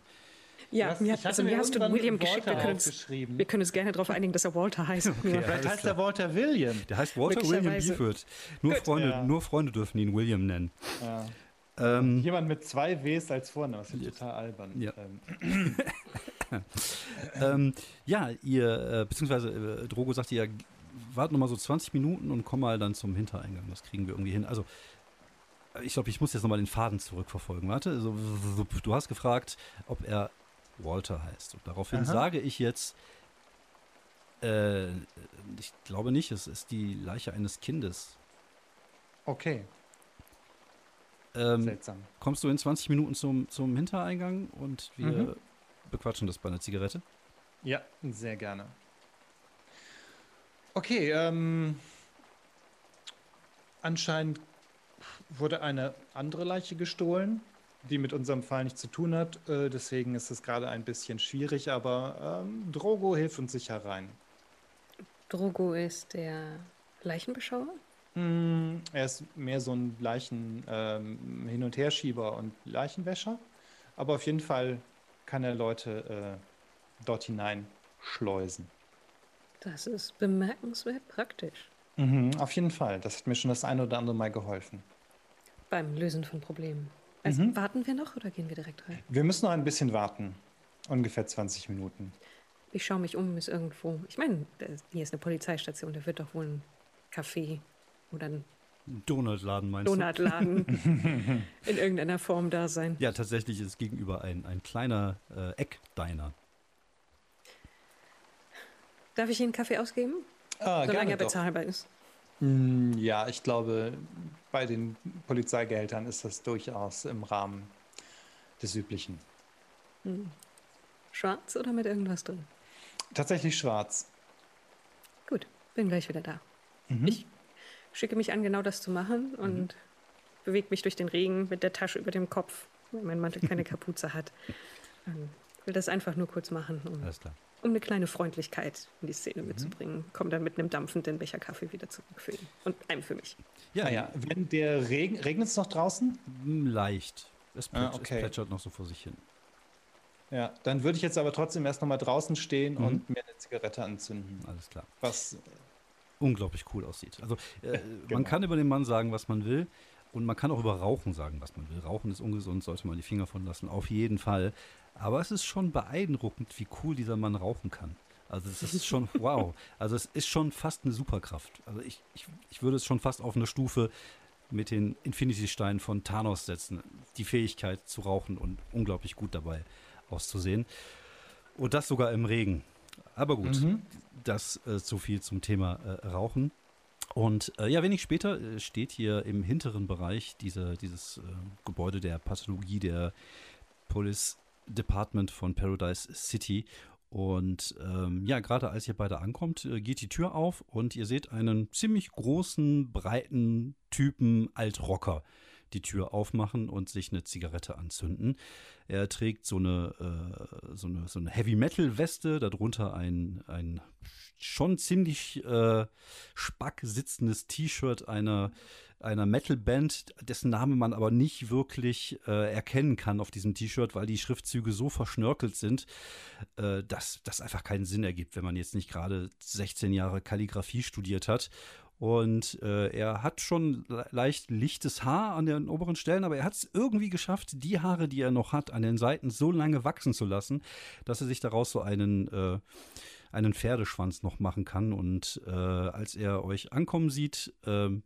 Ja, Was? mir, Ich hatte also mir hast du William geschickt. Wir Walter können, uns, wir können uns gerne darauf einigen, dass er Walter heißt. Okay. Vielleicht alles heißt klar. der Walter William. Der heißt Walter William. Beeford. Nur. Freunde, Ja. nur Freunde dürfen ihn William nennen. Ja. Ähm, Jemand mit zwei Ws als Vorname. Das ist total albern. Ja. Ähm, ähm, ja, ihr, äh, beziehungsweise äh, Drogo sagte ja, wart noch mal so 20 Minuten und komm mal dann zum Hintereingang. Das kriegen wir irgendwie hin. Also, äh, ich glaube, ich muss jetzt noch mal den Faden zurückverfolgen. Warte, also, du hast gefragt, ob er Walter heißt. Und daraufhin Aha. sage ich jetzt, äh, ich glaube nicht, es ist die Leiche eines Kindes. okay, Ähm, seltsam. kommst du in 20 Minuten zum, zum Hintereingang und wir Mhm. bequatschen das bei einer Zigarette? Ja, sehr gerne. Okay, ähm, anscheinend wurde eine andere Leiche gestohlen, die mit unserem Fall nichts zu tun hat. Äh, deswegen ist es gerade ein bisschen schwierig, aber ähm, Drogo hilft uns sicher rein. Drogo ist der Leichenbeschauer? Mm, Er ist mehr so ein Leichen ähm, Hin- und Herschieber und Leichenwäscher, aber auf jeden Fall kann er Leute äh, dort hinein schleusen. Das ist bemerkenswert praktisch. Mhm, auf jeden Fall. Das hat mir schon das eine oder andere Mal geholfen. Beim Lösen von Problemen. Also Mhm. warten wir noch oder gehen wir direkt rein? Wir müssen noch ein bisschen warten. Ungefähr 20 Minuten. Ich schaue mich um, ist irgendwo. Ich meine, hier ist eine Polizeistation, da wird doch wohl ein Café oder ein Donutladen meinst du? Donutladen in irgendeiner Form da sein. Ja, tatsächlich ist gegenüber ein, ein kleiner äh, Eckdiner. Darf ich Ihnen einen Kaffee ausgeben? Ah, Solange gerne er doch. bezahlbar ist. Mm, Ja, ich glaube, bei den Polizeigehältern ist das durchaus im Rahmen des Üblichen. Schwarz oder mit irgendwas drin? Tatsächlich schwarz. Gut, bin gleich wieder da. Mhm. Ich schicke mich an, genau das zu machen und bewege mich durch den Regen mit der Tasche über dem Kopf, weil mein Mantel keine Kapuze hat. Ähm, Ich will das einfach nur kurz machen, um, Alles klar. um eine kleine Freundlichkeit in die Szene Mhm. mitzubringen. Komm dann mit einem dampfenden Becher Kaffee wieder zurückfüllen. Und einem für mich. Ja, Naja, wenn der Regen, regnet es noch draußen? m, leicht. Es, Ah, plätsch, okay. es plätschert noch so vor sich hin. Ja, dann würde ich jetzt aber trotzdem erst noch mal draußen stehen Mhm. und mir eine Zigarette anzünden. Alles klar. Was, unglaublich cool aussieht. Also äh, man Genau. kann über den Mann sagen, was man will. Und man kann auch über Rauchen sagen, was man will. Rauchen ist ungesund, sollte man die Finger von lassen, auf jeden Fall. Aber es ist schon beeindruckend, wie cool dieser Mann rauchen kann. Also es ist schon, wow. Also es ist schon fast eine Superkraft. Also ich, ich, ich würde es schon fast auf eine Stufe mit den Infinity-Steinen von Thanos setzen. Die Fähigkeit zu rauchen und unglaublich gut dabei auszusehen. Und das sogar im Regen. Aber gut, Mhm. das äh, so viel zum Thema äh, Rauchen. Und äh, ja, wenig später äh, steht hier im hinteren Bereich diese, dieses äh, Gebäude der Pathologie der Police Department von Paradise City. Und ähm, ja, gerade als ihr beide ankommt, äh, geht die Tür auf und ihr seht einen ziemlich großen, breiten Typen Altrocker die Tür aufmachen und sich eine Zigarette anzünden. Er trägt so eine, äh, so eine, so eine Heavy-Metal-Weste, darunter ein, ein schon ziemlich äh, spack sitzendes T-Shirt einer, einer Metal-Band, dessen Name man aber nicht wirklich äh, erkennen kann auf diesem T-Shirt, weil die Schriftzüge so verschnörkelt sind, äh, dass das einfach keinen Sinn ergibt, wenn man jetzt nicht gerade 16 Jahre Kalligrafie studiert hat. Und äh, er hat schon le leicht lichtes Haar an den oberen Stellen, aber er hat es irgendwie geschafft, die Haare, die er noch hat, an den Seiten so lange wachsen zu lassen, dass er sich daraus so einen, äh, einen Pferdeschwanz noch machen kann. Und äh, als er euch ankommen sieht, ähm,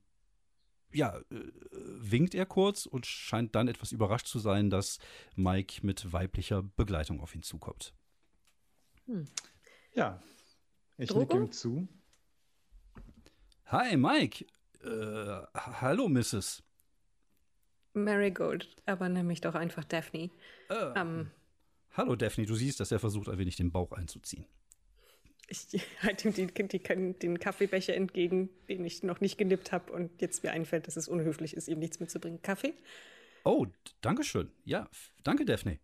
ja, äh, winkt er kurz und scheint dann etwas überrascht zu sein, dass Mike mit weiblicher Begleitung auf ihn zukommt. ja, ich nicke ihm zu. Hi, Mike. Äh, hallo, Mrs. Marigold, aber nenn mich doch einfach Daphne. Äh, Ähm, Hallo, Daphne. Du siehst, dass er versucht, ein wenig den Bauch einzuziehen. Ich halte ihm die, die, den Kaffeebecher entgegen, den ich noch nicht genippt habe und jetzt mir einfällt, dass es unhöflich ist, ihm nichts mitzubringen. Kaffee? Oh, danke schön. Ja, danke, Daphne.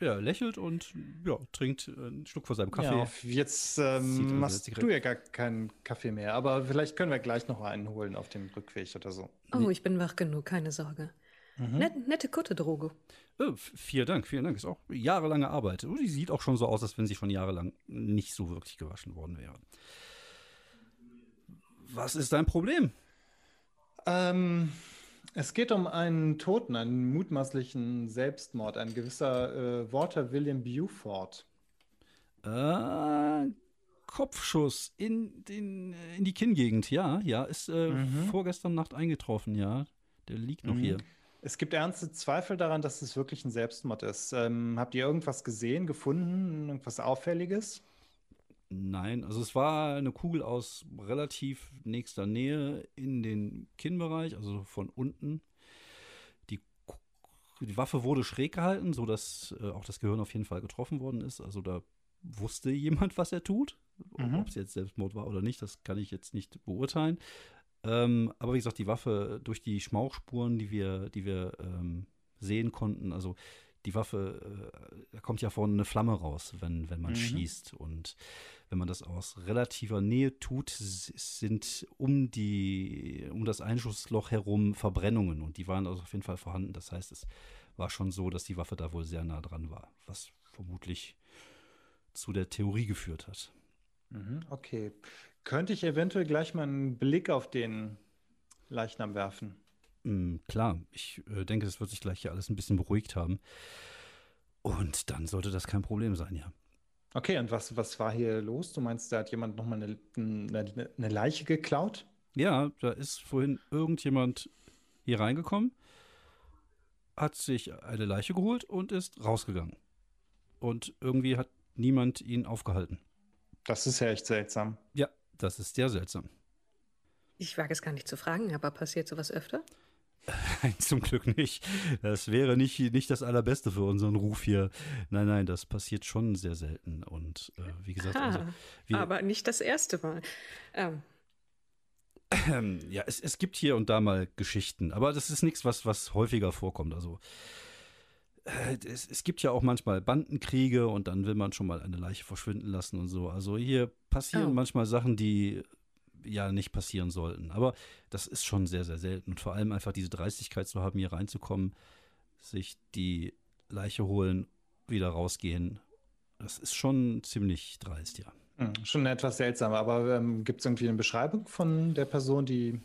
Ja, lächelt und ja, trinkt äh, einen Schluck von seinem Kaffee. Ja, jetzt ähm, machst du ja gar keinen Kaffee mehr, aber vielleicht können wir gleich noch einen holen auf dem Rückweg oder so. Oh, ich bin wach genug, keine Sorge. Net, nette Kutte, Drogo. Äh, vielen Dank, vielen Dank. Ist auch jahrelange Arbeit. Und die sieht auch schon so aus, als wenn sie schon jahrelang nicht so wirklich gewaschen worden wäre. Was ist dein Problem? Ähm, es geht um einen Toten, einen mutmaßlichen Selbstmord, ein gewisser äh, Walter William Buford. Äh, Kopfschuss in, den, äh, in die Kinngegend, ja, ja, ist äh, Mhm. vorgestern Nacht eingetroffen, ja. Der liegt noch Mhm. hier. Es gibt ernste Zweifel daran, dass es wirklich ein Selbstmord ist. Ähm, habt ihr irgendwas gesehen, gefunden, irgendwas Auffälliges? Nein, also es war eine Kugel aus relativ nächster Nähe in den Kinnbereich, also von unten. Die, die Waffe wurde schräg gehalten, sodass äh, auch das Gehirn auf jeden Fall getroffen worden ist. Also da wusste jemand, was er tut. Mhm. Ob es jetzt Selbstmord war oder nicht, das kann ich jetzt nicht beurteilen. Ähm, aber wie gesagt, die Waffe durch die Schmauchspuren, die wir, die wir ähm, sehen konnten, also die Waffe, äh, da kommt ja vorne eine Flamme raus, wenn, wenn man Mhm. schießt. Und wenn man das aus relativer Nähe tut, sind um die, um das Einschussloch herum Verbrennungen und die waren also auf jeden Fall vorhanden. Das heißt, es war schon so, dass die Waffe da wohl sehr nah dran war, was vermutlich zu der Theorie geführt hat. Mhm, okay. Könnte ich eventuell gleich mal einen Blick auf den Leichnam werfen? Mm, klar, ich äh, denke, das wird sich gleich hier alles ein bisschen beruhigt haben. Und dann sollte das kein Problem sein, ja. Okay, und was, was war hier los? Du meinst, da hat jemand nochmal eine, eine, eine Leiche geklaut? Ja, da ist vorhin irgendjemand hier reingekommen, hat sich eine Leiche geholt und ist rausgegangen. Und irgendwie hat niemand ihn aufgehalten. Das ist ja echt seltsam. Ja, das ist sehr seltsam. Ich wage es gar nicht zu fragen, aber passiert sowas öfter? Nein, zum Glück nicht. Das wäre nicht, nicht das Allerbeste für unseren Ruf hier. Nein, nein, das passiert schon sehr selten. Und äh, wie gesagt, also, Ha, wir, aber nicht das erste Mal. Ähm, ja, es, es gibt hier und da mal Geschichten, aber das ist nichts, was, was häufiger vorkommt. Also es, es, gibt ja auch manchmal Bandenkriege und dann will man schon mal eine Leiche verschwinden lassen und so. Also hier passieren oh. manchmal Sachen, die ja nicht passieren sollten. Aber das ist schon sehr, sehr selten. Und vor allem einfach diese Dreistigkeit zu haben, hier reinzukommen, sich die Leiche holen, wieder rausgehen. Das ist schon ziemlich dreist, ja. Hm, schon etwas seltsam, aber ähm, gibt es irgendwie eine Beschreibung von der Person, die,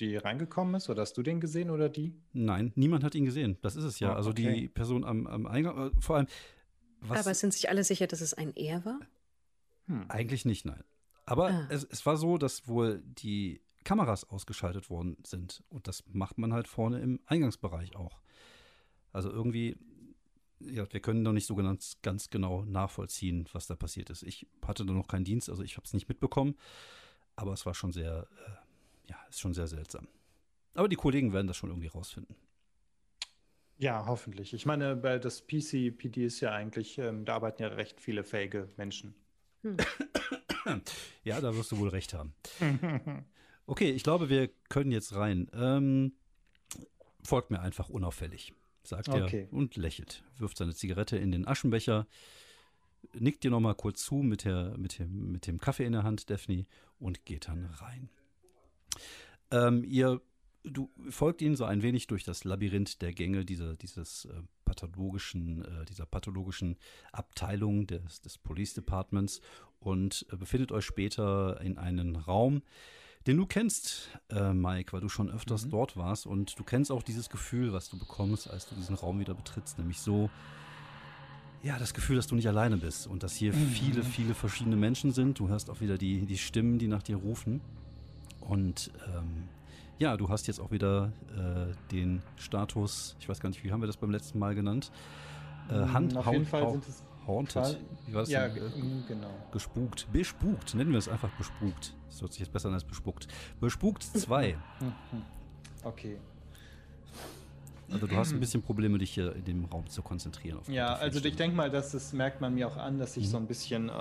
die reingekommen ist? Oder hast du den gesehen oder die? Nein, niemand hat ihn gesehen. Das ist es ja. Oh, also okay. die Person am, am Eingang, äh, vor allem. Was, aber sind sich alle sicher, dass es ein Er war? Hm. Eigentlich nicht, nein. Aber ah. es, es war so, dass wohl die Kameras ausgeschaltet worden sind. Und das macht man halt vorne im Eingangsbereich auch. Also irgendwie ja, wir können noch nicht so ganz, ganz genau nachvollziehen, was da passiert ist. Ich hatte da noch keinen Dienst, also ich habe es nicht mitbekommen, aber es war schon sehr, äh, ja, ist schon sehr seltsam. Aber die Kollegen werden das schon irgendwie rausfinden. Ja, hoffentlich. Ich meine, bei das PCPD ist ja eigentlich, ähm, da arbeiten ja recht viele fähige Menschen. Hm. Ja, da wirst du wohl recht haben. Okay, ich glaube, wir können jetzt rein. Ähm, folgt mir einfach unauffällig sagt okay. er und lächelt, wirft seine Zigarette in den Aschenbecher, nickt dir nochmal kurz zu mit, der, mit, dem, mit dem Kaffee in der Hand, Daphne, und geht dann rein. Ähm, ihr, du folgt ihnen so ein wenig durch das Labyrinth der Gänge dieser, dieses äh, pathologischen, äh, dieser pathologischen Abteilung des, des Police Departments und äh, befindet euch später in einen Raum, den du kennst, äh, Mike, weil du schon öfters mhm. dort warst und du kennst auch dieses Gefühl, was du bekommst, als du diesen Raum wieder betrittst, nämlich so, ja, das Gefühl, dass du nicht alleine bist und dass hier mhm. viele, viele verschiedene Menschen sind. Du hörst auch wieder die, die Stimmen, die nach dir rufen. Und ähm, ja, du hast jetzt auch wieder äh, den Status, ich weiß gar nicht, wie haben wir das beim letzten Mal genannt? Äh, Hand, Auf jeden Fall sind es Haunted. Wie war das ja, denn? Mm, genau. Gespukt. Bespukt. Nennen wir es einfach bespukt. Das hört sich jetzt besser an als bespuckt. Bespukt 2. okay. Also du hast ein bisschen Probleme, dich hier in dem Raum zu konzentrieren. ja, also ich denke mal, dass das merkt man mir auch an, dass ich mhm. so ein bisschen äh,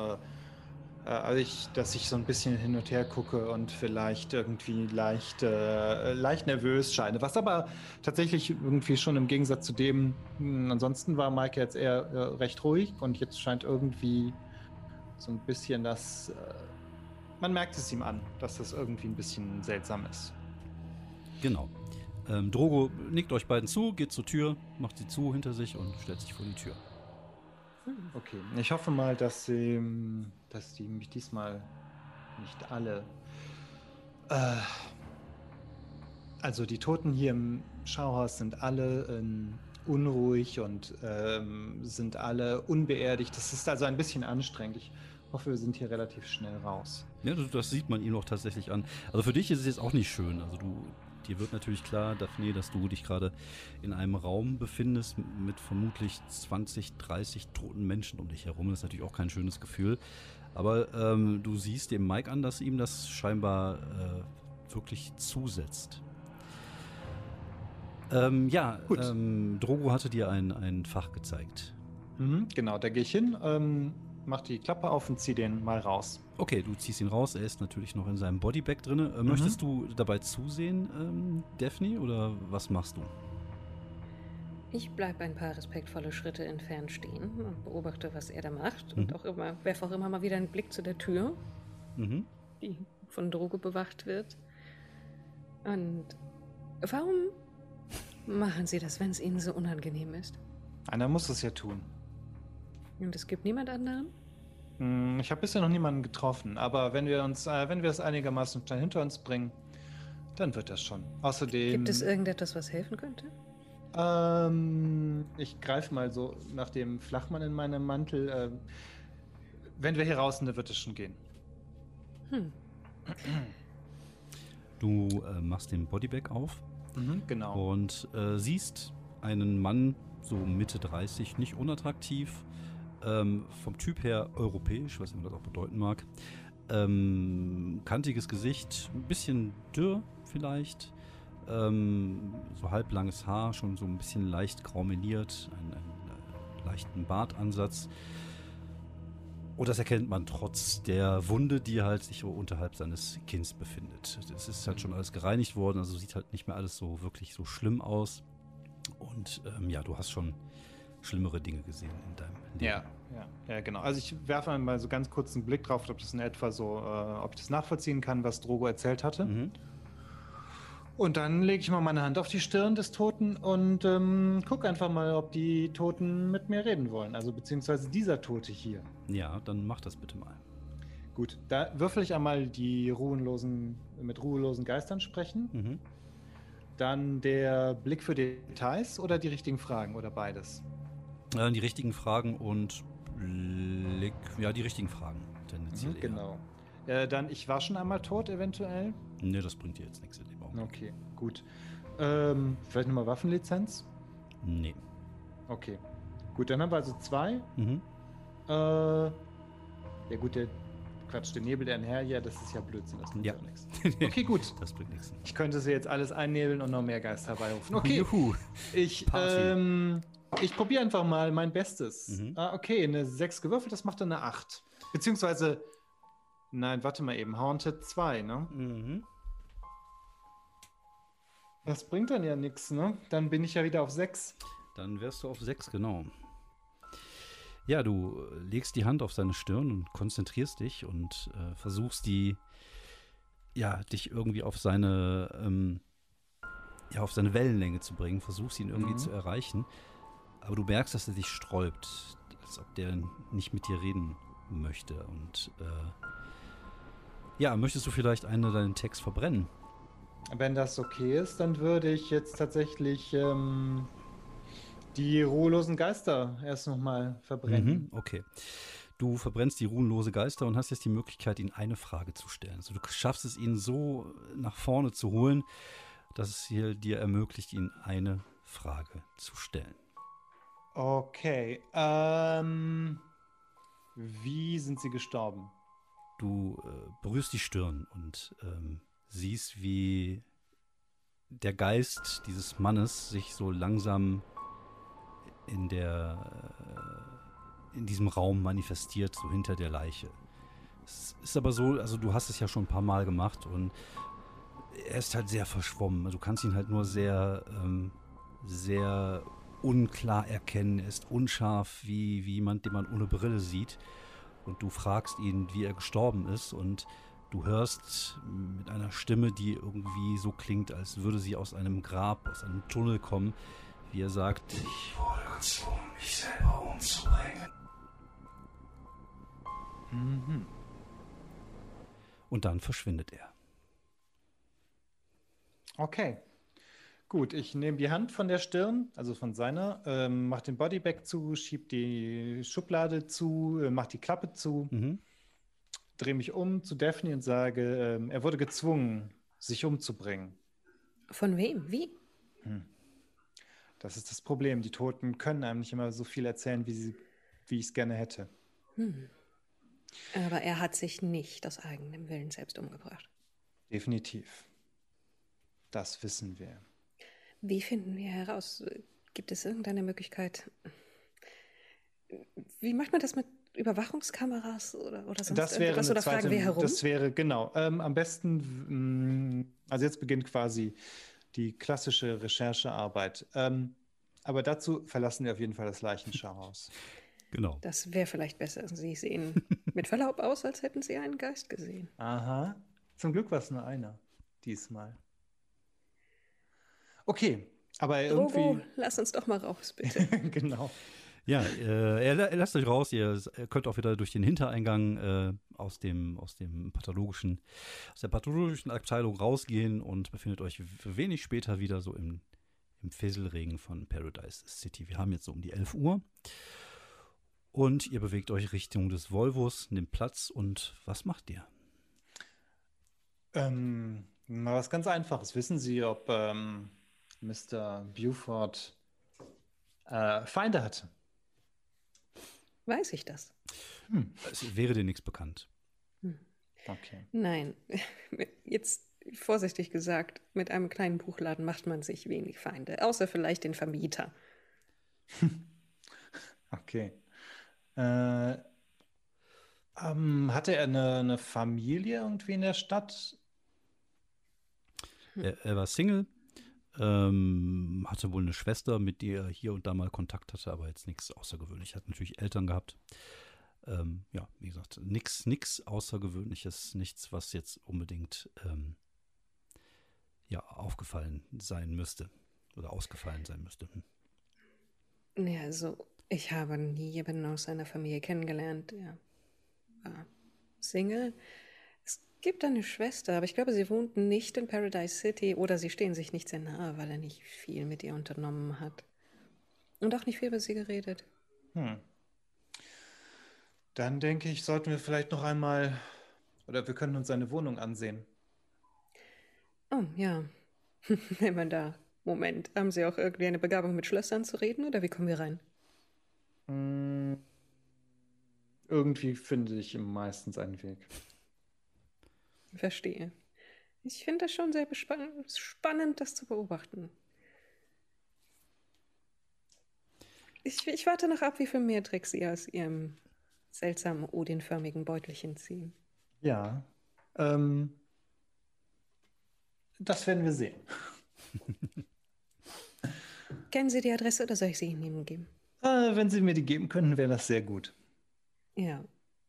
also ich, dass ich so ein bisschen hin und her gucke und vielleicht irgendwie leicht, äh, leicht nervös scheine. Was aber tatsächlich irgendwie schon im Gegensatz zu dem, hm, ansonsten war Mike jetzt eher äh, recht ruhig und jetzt scheint irgendwie so ein bisschen das, äh, man merkt es ihm an, dass das irgendwie ein bisschen seltsam ist. Genau. Ähm, Drogo nickt euch beiden zu, geht zur Tür, macht sie zu hinter sich und stellt sich vor die Tür. Okay, ich hoffe mal, dass sie, dass die mich diesmal nicht alle. Äh, also die Toten hier im Schauhaus sind alle äh, unruhig und ähm, sind alle unbeerdigt. Das ist also ein bisschen anstrengend. Ich hoffe, wir sind hier relativ schnell raus. Ja, das sieht man ihm auch tatsächlich an. Also für dich ist es jetzt auch nicht schön. Also du, dir wird natürlich klar, Daphne, dass du dich gerade in einem Raum befindest mit vermutlich 20, 30 toten Menschen um dich herum. Das ist natürlich auch kein schönes Gefühl. Aber ähm, du siehst dem Mike an, dass ihm das scheinbar äh, wirklich zusetzt. Ähm, ja, ähm, Drogo hatte dir ein, ein Fach gezeigt. Mhm, genau, da gehe ich hin. Ähm, mach die Klappe auf und zieh den mal raus. Okay, du ziehst ihn raus. Er ist natürlich noch in seinem Bodybag drin. Äh, mhm. Möchtest du dabei zusehen, ähm, Daphne, oder was machst du? Ich bleibe ein paar respektvolle Schritte entfernt stehen und beobachte, was er da macht. Mhm. Und auch immer, werfe auch immer mal wieder einen Blick zu der Tür, mhm. die von Droge bewacht wird. Und warum machen Sie das, wenn es Ihnen so unangenehm ist? Einer muss es ja tun. Und es gibt niemand anderen? Hm, ich habe bisher noch niemanden getroffen, aber wenn wir uns, äh, wenn wir es einigermaßen schnell hinter uns bringen, dann wird das schon. Außerdem. Gibt es irgendetwas, was helfen könnte? Ähm, ich greife mal so nach dem Flachmann in meinem Mantel. Äh, wenn wir hier raus sind, dann wird es schon gehen. Hm. Du äh, machst den Bodybag auf. Mhm, genau. Und äh, siehst einen Mann, so Mitte 30, nicht unattraktiv, ähm, vom Typ her europäisch, was immer das auch bedeuten mag. Ähm, kantiges Gesicht, ein bisschen dürr vielleicht. Ähm, so halblanges Haar, schon so ein bisschen leicht graumeliert, einen, einen äh, leichten Bartansatz. Und das erkennt man trotz der Wunde, die halt sich unterhalb seines Kinns befindet. Es ist halt schon alles gereinigt worden, also sieht halt nicht mehr alles so wirklich so schlimm aus. Und ähm, ja, du hast schon schlimmere Dinge gesehen in deinem Leben. Ja, ja, ja, genau. Also ich werfe mal so ganz kurz einen Blick drauf, ob das in etwa so, äh, ob ich das nachvollziehen kann, was Drogo erzählt hatte. Mhm. Und dann lege ich mal meine Hand auf die Stirn des Toten und ähm, gucke einfach mal, ob die Toten mit mir reden wollen. Also beziehungsweise dieser Tote hier. Ja, dann mach das bitte mal. Gut, da würfel ich einmal die ruhenlosen, mit ruhelosen Geistern sprechen. Mhm. Dann der Blick für Details oder die richtigen Fragen oder beides? Äh, die richtigen Fragen und Blick, ja, die richtigen Fragen. Tendenziell eher. Genau. Äh, dann, ich war schon einmal tot, eventuell. Nee, das bringt dir jetzt nichts in dem Augenblick. Okay, gut. Ähm, vielleicht nochmal Waffenlizenz? Nee. Okay. Gut, dann haben wir also zwei. Mhm. Äh, ja gut, der Quatsch, der Nebel der einher, ja, das ist ja Blödsinn, das bringt Ja. ja auch nichts. Okay, gut. Das bringt nichts. Ich könnte sie jetzt alles einnebeln und noch mehr Geist herbeirufen. Okay, Juhu. ich, Party. ähm, ich probiere einfach mal mein Bestes. Mhm. Ah, okay, eine 6 gewürfelt, das macht dann eine 8. Beziehungsweise, nein, warte mal eben, Haunted 2, ne? Mhm. Das bringt dann ja nichts, ne? Dann bin ich ja wieder auf 6. Dann wärst du auf 6, genau. Ja, du legst die Hand auf seine Stirn und konzentrierst dich und äh, versuchst die, ja, dich irgendwie auf seine, ähm, ja, auf seine Wellenlänge zu bringen, versuchst ihn irgendwie Mhm. zu erreichen. Aber du merkst, dass er sich sträubt, als ob der nicht mit dir reden möchte. Und äh, ja, möchtest du vielleicht einen deinen Text verbrennen? Wenn das okay ist, dann würde ich jetzt tatsächlich ähm, die ruhelosen Geister erst nochmal verbrennen. Mhm, okay. Du verbrennst die ruhenlose Geister und hast jetzt die Möglichkeit, ihnen eine Frage zu stellen. Also du schaffst es, ihn so nach vorne zu holen, dass es hier dir ermöglicht, ihnen eine Frage zu stellen. Okay. Ähm, wie sind sie gestorben? Du äh, berührst die Stirn und ähm, siehst, wie der Geist dieses Mannes sich so langsam in der äh, in diesem Raum manifestiert, so hinter der Leiche. Es ist aber so, also du hast es ja schon ein paar Mal gemacht und er ist halt sehr verschwommen. Du kannst ihn halt nur sehr, ähm, sehr unklar erkennen. Er ist unscharf, wie, wie jemand, den man ohne Brille sieht. Und du fragst ihn, wie er gestorben ist und du hörst mit einer Stimme, die irgendwie so klingt, als würde sie aus einem Grab, aus einem Tunnel kommen, wie er sagt, ich wurde gezwungen, mich selber umzubringen. Mhm. Und dann verschwindet er. Okay. Gut, ich nehme die Hand von der Stirn, also von seiner, ähm, mach den Bodybag zu, schieb die Schublade zu, äh, mach die Klappe zu, Mhm. drehe mich um zu Daphne und sage, ähm, er wurde gezwungen, sich umzubringen. Von wem? Wie? Das ist das Problem. Die Toten können einem nicht immer so viel erzählen, wie, sie, wie ich es gerne hätte. Hm. Aber er hat sich nicht aus eigenem Willen selbst umgebracht. Definitiv. Das wissen wir. Wie finden wir heraus? Gibt es irgendeine Möglichkeit? Wie macht man das mit Überwachungskameras oder, oder sonst Das wäre irgendwas? Oder fragen zweite, wir herum? Das wäre, genau. Ähm, am besten, mh, also jetzt beginnt quasi die klassische Recherchearbeit. Ähm, aber dazu verlassen wir auf jeden Fall das Leichenschauhaus. Genau. Das wäre vielleicht besser. Sie sehen mit Verlaub aus, als hätten Sie einen Geist gesehen. Aha. Zum Glück war es nur einer. Diesmal. Okay. Aber Drogo, irgendwie. lass uns doch mal raus, bitte. genau. Ja, äh, lasst euch raus. Ihr, könnt auch wieder durch den Hintereingang äh, aus dem aus dem pathologischen aus der pathologischen Abteilung rausgehen und befindet euch wenig später wieder so im im Fesselregen von Paradise City. Wir haben jetzt so um die 11 Uhr und ihr bewegt euch Richtung des Volvos, nimmt Platz und was macht ihr? Ähm, mal was ganz Einfaches. Wissen Sie, ob ähm, Mr. Buford äh, Feinde hatte? Weiß ich das? Es wäre dir nichts bekannt. Okay. Nein. Jetzt vorsichtig gesagt, mit einem kleinen Buchladen macht man sich wenig Feinde, außer vielleicht den Vermieter. Okay. Äh, ähm, hatte er eine, eine Familie irgendwie in der Stadt? Er, er war Single Ähm, hatte wohl eine Schwester, mit der er hier und da mal Kontakt hatte, aber jetzt nichts außergewöhnlich. Hat natürlich Eltern gehabt. Ähm, ja, wie gesagt, nichts nix Außergewöhnliches, nichts, was jetzt unbedingt ähm, ja, aufgefallen sein müsste oder ausgefallen sein müsste. Hm. Ja, also ich habe nie jemanden aus seiner Familie kennengelernt. Er war Single. Gibt eine Schwester, aber ich glaube, sie wohnt nicht in Paradise City oder sie stehen sich nicht sehr nahe, weil er nicht viel mit ihr unternommen hat. Und auch nicht viel über sie geredet. Hm. Dann denke ich, sollten wir vielleicht noch einmal oder wir können uns seine Wohnung ansehen. Oh, ja. Wenn man da. Moment, haben Sie auch irgendwie eine Begabung mit Schlössern zu reden oder wie kommen wir rein? Hm, irgendwie finde ich meistens einen Weg. Verstehe. Ich finde das schon sehr spannend, das zu beobachten. Ich, ich warte noch ab, wie viel mehr Tricks Sie aus Ihrem seltsamen Odinförmigen Beutelchen ziehen. Ja. Ähm, das werden wir sehen. Kennen Sie die Adresse oder soll ich sie Ihnen geben? Äh, wenn Sie mir die geben könnten, wäre das sehr gut. Ja,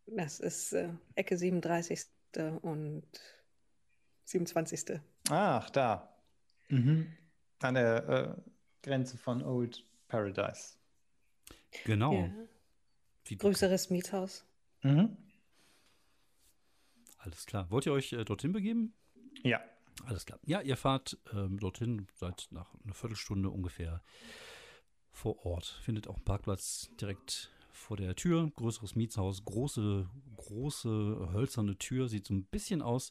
das ist äh, Ecke 37. und 27. Ach, da. Mhm. An der äh, Grenze von Old Paradise. Genau. Ja. Größeres Mietshaus. Mhm. Alles klar. Wollt ihr euch äh, dorthin begeben? Ja. Alles klar. Ja, ihr fahrt ähm, dorthin, seid nach einer Viertelstunde ungefähr vor Ort. Findet auch einen Parkplatz direkt vor der Tür. Größeres Mietshaus, große, große hölzerne Tür. Sieht so ein bisschen aus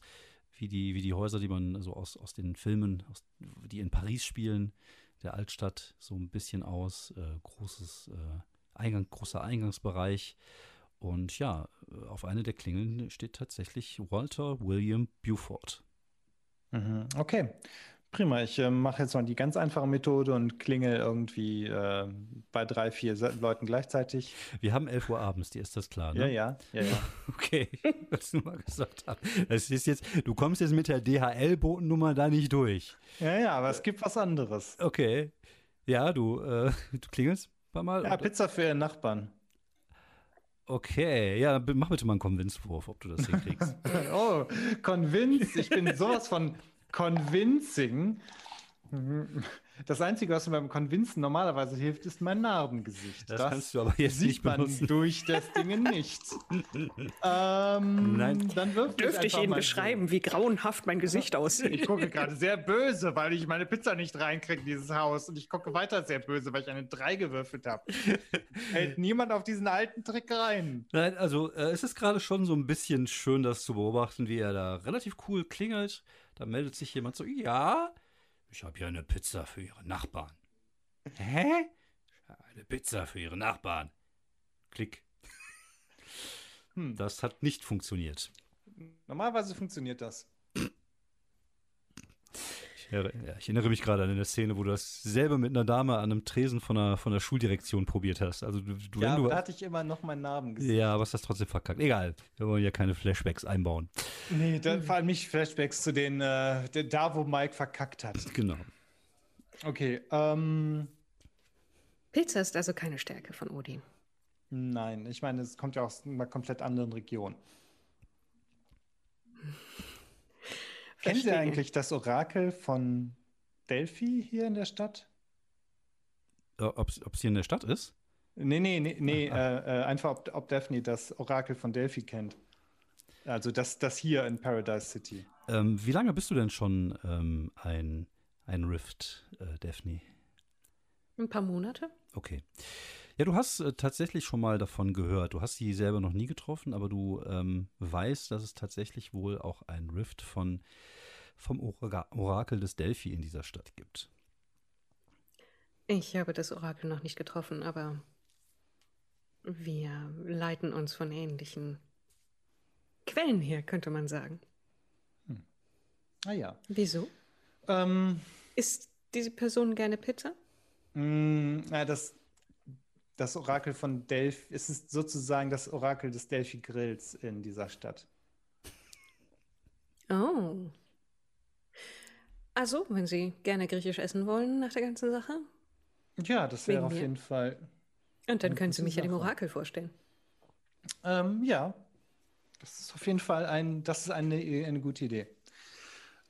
wie die, wie die Häuser, die man so aus, aus den Filmen, aus, die in Paris spielen, der Altstadt, so ein bisschen aus. Äh, großes äh, Eingang, großer Eingangsbereich. Und ja, auf einer der Klingeln steht tatsächlich Walter William Buford. Mhm. Okay, prima. Ich äh, mache jetzt mal die ganz einfache Methode und klingel irgendwie äh, bei drei, vier Leuten gleichzeitig. Wir haben 11 Uhr abends, dir ist das klar, ne? Ja, ja, ja, ja. okay, was du mal gesagt hast. Das ist jetzt, du kommst jetzt mit der DHL-Botennummer da nicht durch. Ja, ja, aber es gibt was anderes. Okay. Ja, du, äh, du klingelst ein paar Mal. Ja, Pizza für ihren Nachbarn. Okay, ja, mach bitte mal einen Convince-Wurf, ob du das hinkriegst. oh, Convince, ich bin sowas von convincing. Das Einzige, was mir beim Convincen normalerweise hilft, ist mein Narbengesicht. Das, das kannst du aber jetzt nicht benutzen. durch das Ding nicht. ähm, Nein. Dann Dürfte ich Ihnen beschreiben, so. wie grauenhaft mein Gesicht aussieht? Ich gucke gerade sehr böse, weil ich meine Pizza nicht reinkriege in dieses Haus. Und ich gucke weiter sehr böse, weil ich eine 3 gewürfelt habe. Hält niemand auf diesen alten Trick rein. Nein, also äh, es ist gerade schon so ein bisschen schön, das zu beobachten, wie er da relativ cool klingelt. Da meldet sich jemand so, ja, ich habe hier eine Pizza für Ihre Nachbarn. Hä? Eine Pizza für Ihre Nachbarn. Klick. Hm. Das hat nicht funktioniert. Normalerweise funktioniert das. Ich erinnere, ja, ich erinnere mich gerade an eine Szene, wo du das selber mit einer Dame an einem Tresen von der, von der Schuldirektion probiert hast. Also du, du, ja, du, da hatte ich immer noch meinen Namen gesehen. Ja, aber hast das trotzdem verkackt. Egal, wir wollen ja keine Flashbacks einbauen. Nee, da, vor allem nicht Flashbacks zu den, äh, da wo Mike verkackt hat. Genau. Okay, ähm. Pizza ist also keine Stärke von Odin. Nein, ich meine, es kommt ja aus einer komplett anderen Region. Kennen Sie eigentlich das Orakel von Delphi hier in der Stadt? Äh, ob es hier in der Stadt ist? Nee, nee, nee, nee ah, Äh, äh, einfach, ob, ob Daphne das Orakel von Delphi kennt. Also das, das hier in Paradise City. Ähm, wie lange bist du denn schon ähm, ein, ein Rift, äh, Daphne? Ein paar Monate. Okay. Ja, du hast äh, tatsächlich schon mal davon gehört. Du hast sie selber noch nie getroffen, aber du ähm, weißt, dass es tatsächlich wohl auch ein Rift von, vom Orakel des Delphi in dieser Stadt gibt. Ich habe das Orakel noch nicht getroffen, aber wir leiten uns von ähnlichen Quellen her, könnte man sagen. Hm. Ah ja. Wieso? Ähm, Isst diese Person gerne Pizza? Mh, hm, na, das das Orakel von Delphi, es ist sozusagen das Orakel des Delphi Grills in dieser Stadt. Oh. Also, wenn Sie gerne griechisch essen wollen nach der ganzen Sache. Ja, das wäre auf jeden Fall. Und dann können Sie mich ja dem Orakel vorstellen. Ähm, ja, das ist auf jeden Fall ein, das ist eine, eine gute Idee.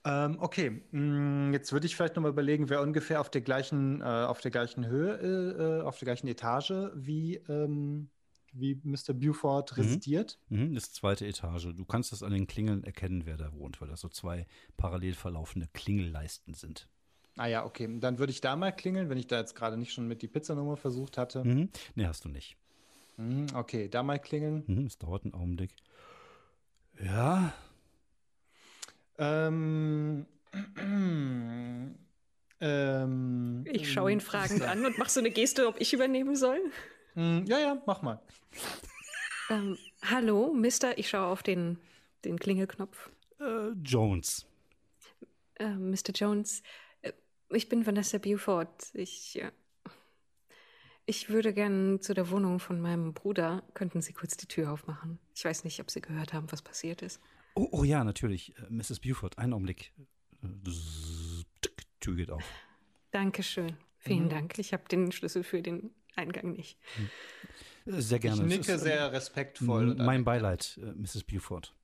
Ähm, okay, mm, jetzt würde ich vielleicht nochmal überlegen, wer ungefähr auf der gleichen, äh, auf der gleichen Höhe, äh, auf der gleichen Etage wie, ähm, wie Mr. Buford mhm. residiert. Mhm, das zweite Etage. Du kannst das an den Klingeln erkennen, wer da wohnt, weil das so zwei parallel verlaufende Klingelleisten sind. Ah ja, okay. Dann würde ich da mal klingeln, wenn ich da jetzt gerade nicht schon mit die Pizzanummer versucht hatte. Mhm. Nee, hast du nicht. Mhm, okay, da mal klingeln. Mhm, es dauert einen Augenblick. Ja, ähm, ähm, ich schaue ihn fragend an und mache so eine Geste, ob ich übernehmen soll. Mm, ja, ja, mach mal. Ähm, hallo, Mister, ich schaue auf den, den Klingelknopf. Äh, Jones. Äh, Mr. Jones, äh, ich bin Vanessa Buford. Ich, äh, ich würde gern zu der Wohnung von meinem Bruder. Könnten Sie kurz die Tür aufmachen? Ich weiß nicht, ob Sie gehört haben, was passiert ist. Oh, oh ja, natürlich. Äh, Mrs. Buford, einen Augenblick. Tür geht auf. Dankeschön. Vielen mhm. Dank. Ich habe den Schlüssel für den Eingang nicht. Äh, sehr gerne. Ich nicke ist, sehr respektvoll. Mein Beileid, äh, Mrs. Buford.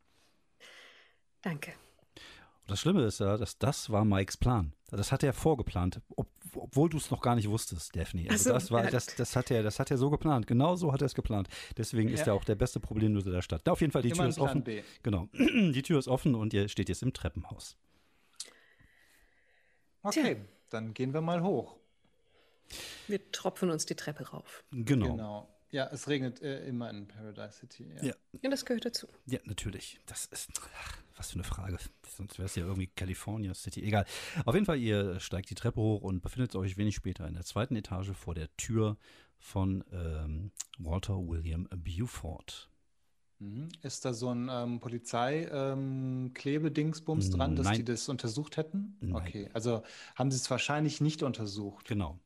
Danke. Und das Schlimme ist ja, dass das war Mikes Plan. Das hat er vorgeplant, ob, obwohl du es noch gar nicht wusstest, Daphne. Also so, das war, das, das hat er, das hat er so geplant. Genau so hat er es geplant. Deswegen ja. ist er auch der beste Problemlöser der Stadt. Da auf jeden Fall die Immer Tür ist offen. B. Genau, die Tür ist offen und ihr steht jetzt im Treppenhaus. Okay, Tja. dann gehen wir mal hoch. Wir tropfen uns die Treppe rauf. Genau. genau. Ja, es regnet äh, immer in Paradise City. Ja. ja. ja, das gehört dazu. Ja, natürlich. Das ist. Ach, was für eine Frage. Sonst wäre es ja irgendwie California City. Egal. Auf jeden Fall, ihr steigt die Treppe hoch und befindet euch wenig später in der zweiten Etage vor der Tür von ähm, Walter William Buford. Mhm. Ist da so ein ähm, Polizei-Klebedingsbums ähm, dran, dass Nein. die das untersucht hätten? Nein. Okay, also haben sie es wahrscheinlich nicht untersucht. Genau.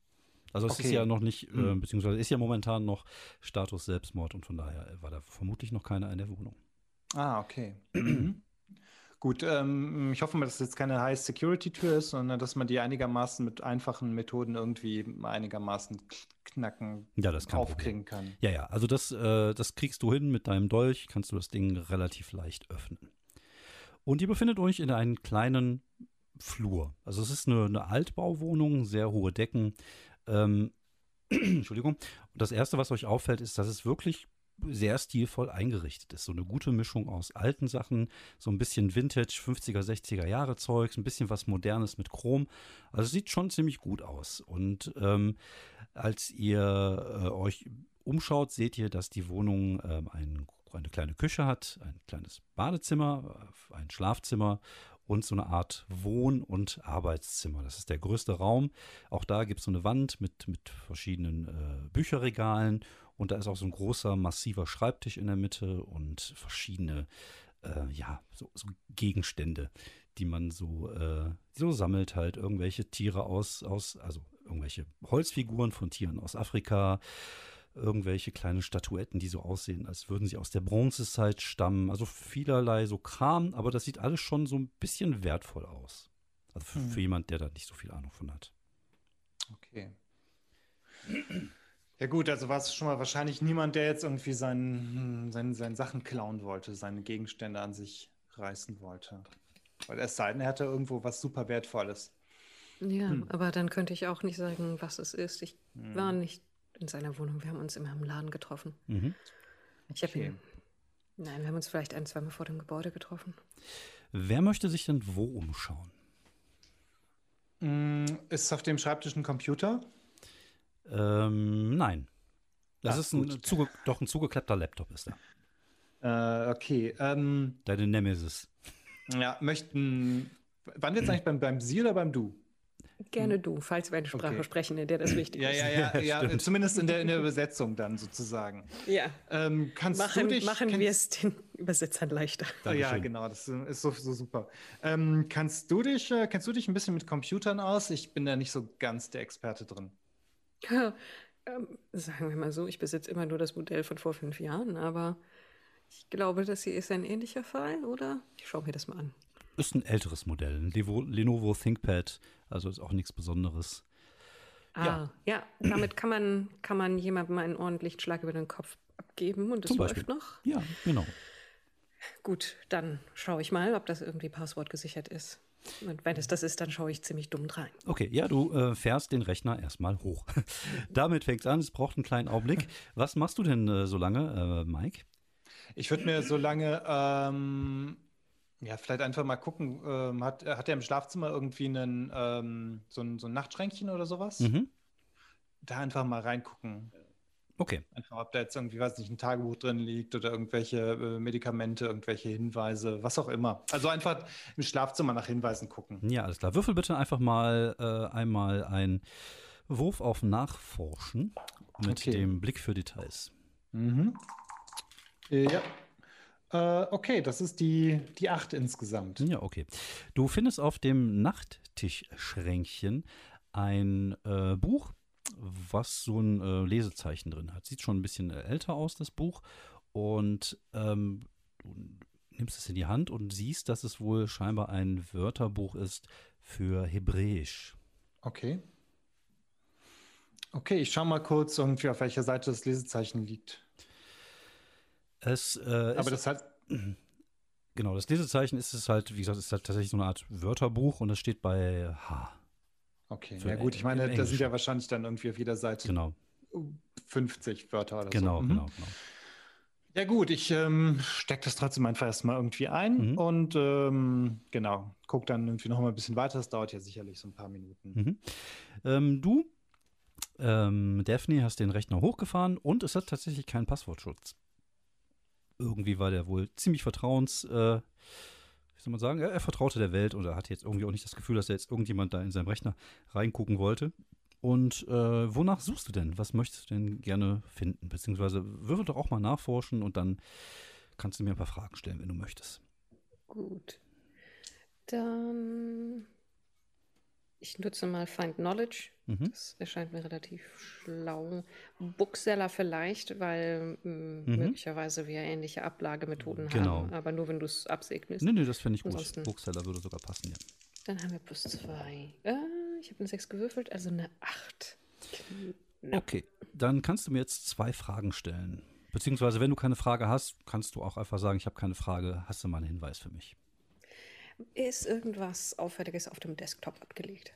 Also es okay. ist ja noch nicht, äh, mhm. beziehungsweise ist ja momentan noch Status Selbstmord und von daher war da vermutlich noch keiner in der Wohnung. Ah, okay. Gut, ähm, ich hoffe mal, dass es jetzt keine High-Security-Tür ist, sondern dass man die einigermaßen mit einfachen Methoden irgendwie einigermaßen knacken, ja, das kann aufkriegen kann. Ja, ja, also das, äh, das kriegst du hin mit deinem Dolch, kannst du das Ding relativ leicht öffnen. Und ihr befindet euch in einem kleinen Flur. Also es ist eine, eine Altbauwohnung, sehr hohe Decken. Ähm, Entschuldigung. Und das Erste, was euch auffällt, ist, dass es wirklich sehr stilvoll eingerichtet ist. So eine gute Mischung aus alten Sachen, so ein bisschen Vintage, 50er, 60er Jahre Zeugs, ein bisschen was Modernes mit Chrom. Also sieht schon ziemlich gut aus. Und ähm, als ihr äh, euch umschaut, seht ihr, dass die Wohnung ähm, ein, eine kleine Küche hat, ein kleines Badezimmer, äh, ein Schlafzimmer und so eine Art Wohn- und Arbeitszimmer. Das ist der größte Raum. Auch da gibt es so eine Wand mit, mit verschiedenen äh, Bücherregalen und da ist auch so ein großer, massiver Schreibtisch in der Mitte und verschiedene, äh, ja, so, so, Gegenstände, die man so, äh, so sammelt halt. Irgendwelche Tiere aus, aus, also irgendwelche Holzfiguren von Tieren aus Afrika, irgendwelche kleine Statuetten, die so aussehen, als würden sie aus der Bronzezeit stammen. Also vielerlei so Kram, aber das sieht alles schon so ein bisschen wertvoll aus. Also für, hm. für jemand, der da nicht so viel Ahnung von hat. Okay. Ja gut, also war es schon mal wahrscheinlich niemand, der jetzt irgendwie seinen, seinen, seinen Sachen klauen wollte, seine Gegenstände an sich reißen wollte. Weil es sei denn, er hatte irgendwo was super Wertvolles. Ja, hm. aber dann könnte ich auch nicht sagen, was es ist. Ich hm. war nicht in seiner Wohnung. Wir haben uns immer im Laden getroffen. Mhm. Ich habe okay. ihn. Nein, wir haben uns vielleicht ein, zweimal vor dem Gebäude getroffen. Wer möchte sich denn wo umschauen? Hm, ist es auf dem Schreibtisch ein Computer? Ähm, nein. Das Ach, ist ein, zuge doch ein zugeklappter Laptop ist da. Äh, okay. Ähm, Deine Nemesis. Ja, möchten. Wann jetzt eigentlich beim, beim Sie oder beim Du? Gerne du, falls wir eine Sprache okay. sprechen, in der das wichtig ja, ist. Ja, ja, ja, ja zumindest in der, in der Übersetzung dann sozusagen. Ja. Ähm, kannst machen, du dich, machen wir es den Übersetzern leichter. Ja, genau, das ist so, so super. Ähm, kannst du dich, äh, kennst du dich ein bisschen mit Computern aus? Ich bin da nicht so ganz der Experte drin. ähm, sagen wir mal so, ich besitze immer nur das Modell von vor fünf Jahren, aber ich glaube, das hier ist ein ähnlicher Fall, oder? Ich schaue mir das mal an. Ist ein älteres Modell, ein Levo, Lenovo ThinkPad, also ist auch nichts Besonderes. Ah, ja. ja, damit kann man, kann man jemandem einen ordentlichen Schlag über den Kopf abgeben und es läuft noch. Ja, genau. Gut, dann schaue ich mal, ob das irgendwie passwortgesichert ist. Und wenn es das ist, dann schaue ich ziemlich dumm rein. Okay, ja, du äh, fährst den Rechner erstmal hoch. Damit fängt es an, es braucht einen kleinen Augenblick. Was machst du denn äh, so lange, äh, Mike? Ich würde mir so lange, ähm, ja, vielleicht einfach mal gucken, ähm, hat, hat er im Schlafzimmer irgendwie einen, ähm, so, ein, so ein Nachtschränkchen oder sowas? Mhm. Da einfach mal reingucken. Okay. Einfach, ob da jetzt irgendwie, weiß nicht, ein Tagebuch drin liegt oder irgendwelche äh, Medikamente, irgendwelche Hinweise, was auch immer. Also einfach im Schlafzimmer nach Hinweisen gucken. Ja, alles klar. Würfel bitte einfach mal äh, einmal einen Wurf auf Nachforschen mit Okay. dem Blick für Details. Mhm. Äh, ja. Äh, okay, das ist die, die acht insgesamt. Ja, okay. Du findest auf dem Nachttischschränkchen ein äh, Buch, was so ein äh, Lesezeichen drin hat. Sieht schon ein bisschen äh, älter aus, das Buch. Und ähm, du nimmst es in die Hand und siehst, dass es wohl scheinbar ein Wörterbuch ist für Hebräisch. Okay. Okay, ich schau mal kurz irgendwie, auf welcher Seite das Lesezeichen liegt. Es, äh, Aber ist, das hat. genau, das Lesezeichen ist es halt, wie gesagt, ist halt tatsächlich so eine Art Wörterbuch und es steht bei H. Okay, ja gut, ich meine, da sind ja wahrscheinlich dann irgendwie auf jeder Seite Genau, 50 Wörter oder genau, so. Mhm. genau, genau. Ja gut, ich ähm, stecke das trotzdem einfach erstmal irgendwie ein Mhm. und ähm, genau, guck dann irgendwie noch mal ein bisschen weiter. Das dauert ja sicherlich so ein paar Minuten. Mhm. Ähm, du, ähm, Daphne, hast den Rechner hochgefahren und es hat tatsächlich keinen Passwortschutz. Irgendwie war der wohl ziemlich vertrauens, äh, wie soll man sagen, er, er vertraute der Welt und er hatte jetzt irgendwie auch nicht das Gefühl, dass er jetzt irgendjemand da in seinem Rechner reingucken wollte. Und äh, wonach suchst du denn? Was möchtest du denn gerne finden? Beziehungsweise würfel doch auch mal nachforschen und dann kannst du mir ein paar Fragen stellen, wenn du möchtest. Gut. Dann. Ich nutze mal Find Knowledge. Mhm. Das erscheint mir relativ schlau. Bookseller vielleicht, weil m, Mhm. möglicherweise wir ähnliche Ablagemethoden Genau. haben. Aber nur wenn du es absegnest. Nee, nee, das fände ich gut. Ansonsten- Bookseller würde sogar passen, ja. Dann haben wir plus zwei. Äh, ich habe eine 6 gewürfelt, also eine 8. Okay, dann kannst du mir jetzt zwei Fragen stellen. Beziehungsweise, wenn du keine Frage hast, kannst du auch einfach sagen, ich habe keine Frage, hast du mal einen Hinweis für mich? Ist irgendwas Auffälliges auf dem Desktop abgelegt?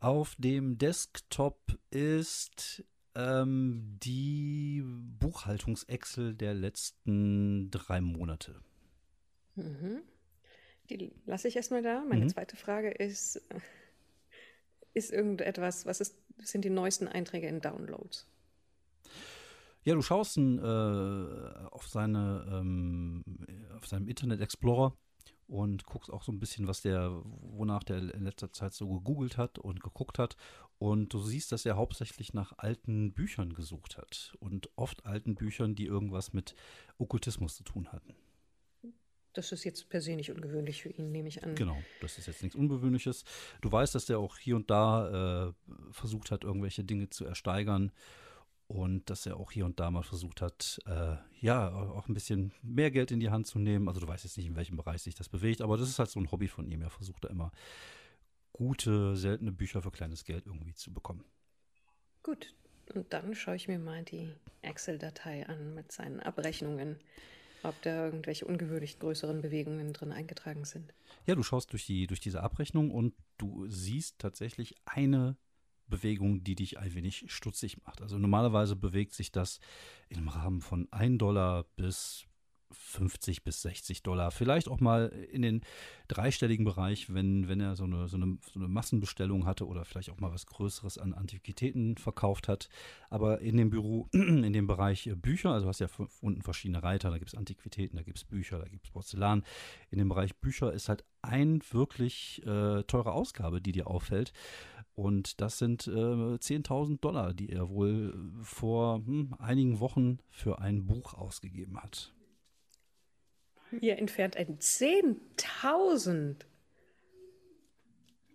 Auf dem Desktop ist ähm, die Buchhaltungs-Excel der letzten drei Monate. Mhm. Die lasse ich erstmal da. Meine Mhm. zweite Frage ist, äh, ist irgendetwas, was ist, sind die neuesten Einträge in Downloads? Ja, du schaust äh, auf, seine, ähm, auf seinem Internet Explorer und guckst auch so ein bisschen, was der, wonach der in letzter Zeit so gegoogelt hat und geguckt hat. Und du siehst, dass er hauptsächlich nach alten Büchern gesucht hat. Und oft alten Büchern, die irgendwas mit Okkultismus zu tun hatten. Das ist jetzt per se nicht ungewöhnlich für ihn, nehme ich an. Genau, das ist jetzt nichts Ungewöhnliches. Du weißt, dass der auch hier und da äh, versucht hat, irgendwelche Dinge zu ersteigern. Und dass er auch hier und da mal versucht hat, äh, ja, auch ein bisschen mehr Geld in die Hand zu nehmen. Also du weißt jetzt nicht, in welchem Bereich sich das bewegt, aber das ist halt so ein Hobby von ihm. Er versucht da immer gute, seltene Bücher für kleines Geld irgendwie zu bekommen. Gut, und dann schaue ich mir mal die Excel-Datei an mit seinen Abrechnungen, ob da irgendwelche ungewöhnlich größeren Bewegungen drin eingetragen sind. Ja, du schaust durch, die, durch diese Abrechnung und du siehst tatsächlich eine Bewegung, die dich ein wenig stutzig macht. Also normalerweise bewegt sich das im Rahmen von 1 Dollar bis 50 bis 60 Dollar. Vielleicht auch mal in den dreistelligen Bereich, wenn, wenn er so eine, so, eine, so eine Massenbestellung hatte oder vielleicht auch mal was Größeres an Antiquitäten verkauft hat. Aber in dem Büro, in dem Bereich äh, Bücher, also hast ja unten verschiedene Reiter, da gibt es Antiquitäten, da gibt es Bücher, da gibt es Porzellan. In dem Bereich Bücher ist halt ein wirklich äh, teure Ausgabe, die dir auffällt. Und das sind äh, 10.000 Dollar, die er wohl vor hm, einigen Wochen für ein Buch ausgegeben hat. Hier entfernt ein 10.000.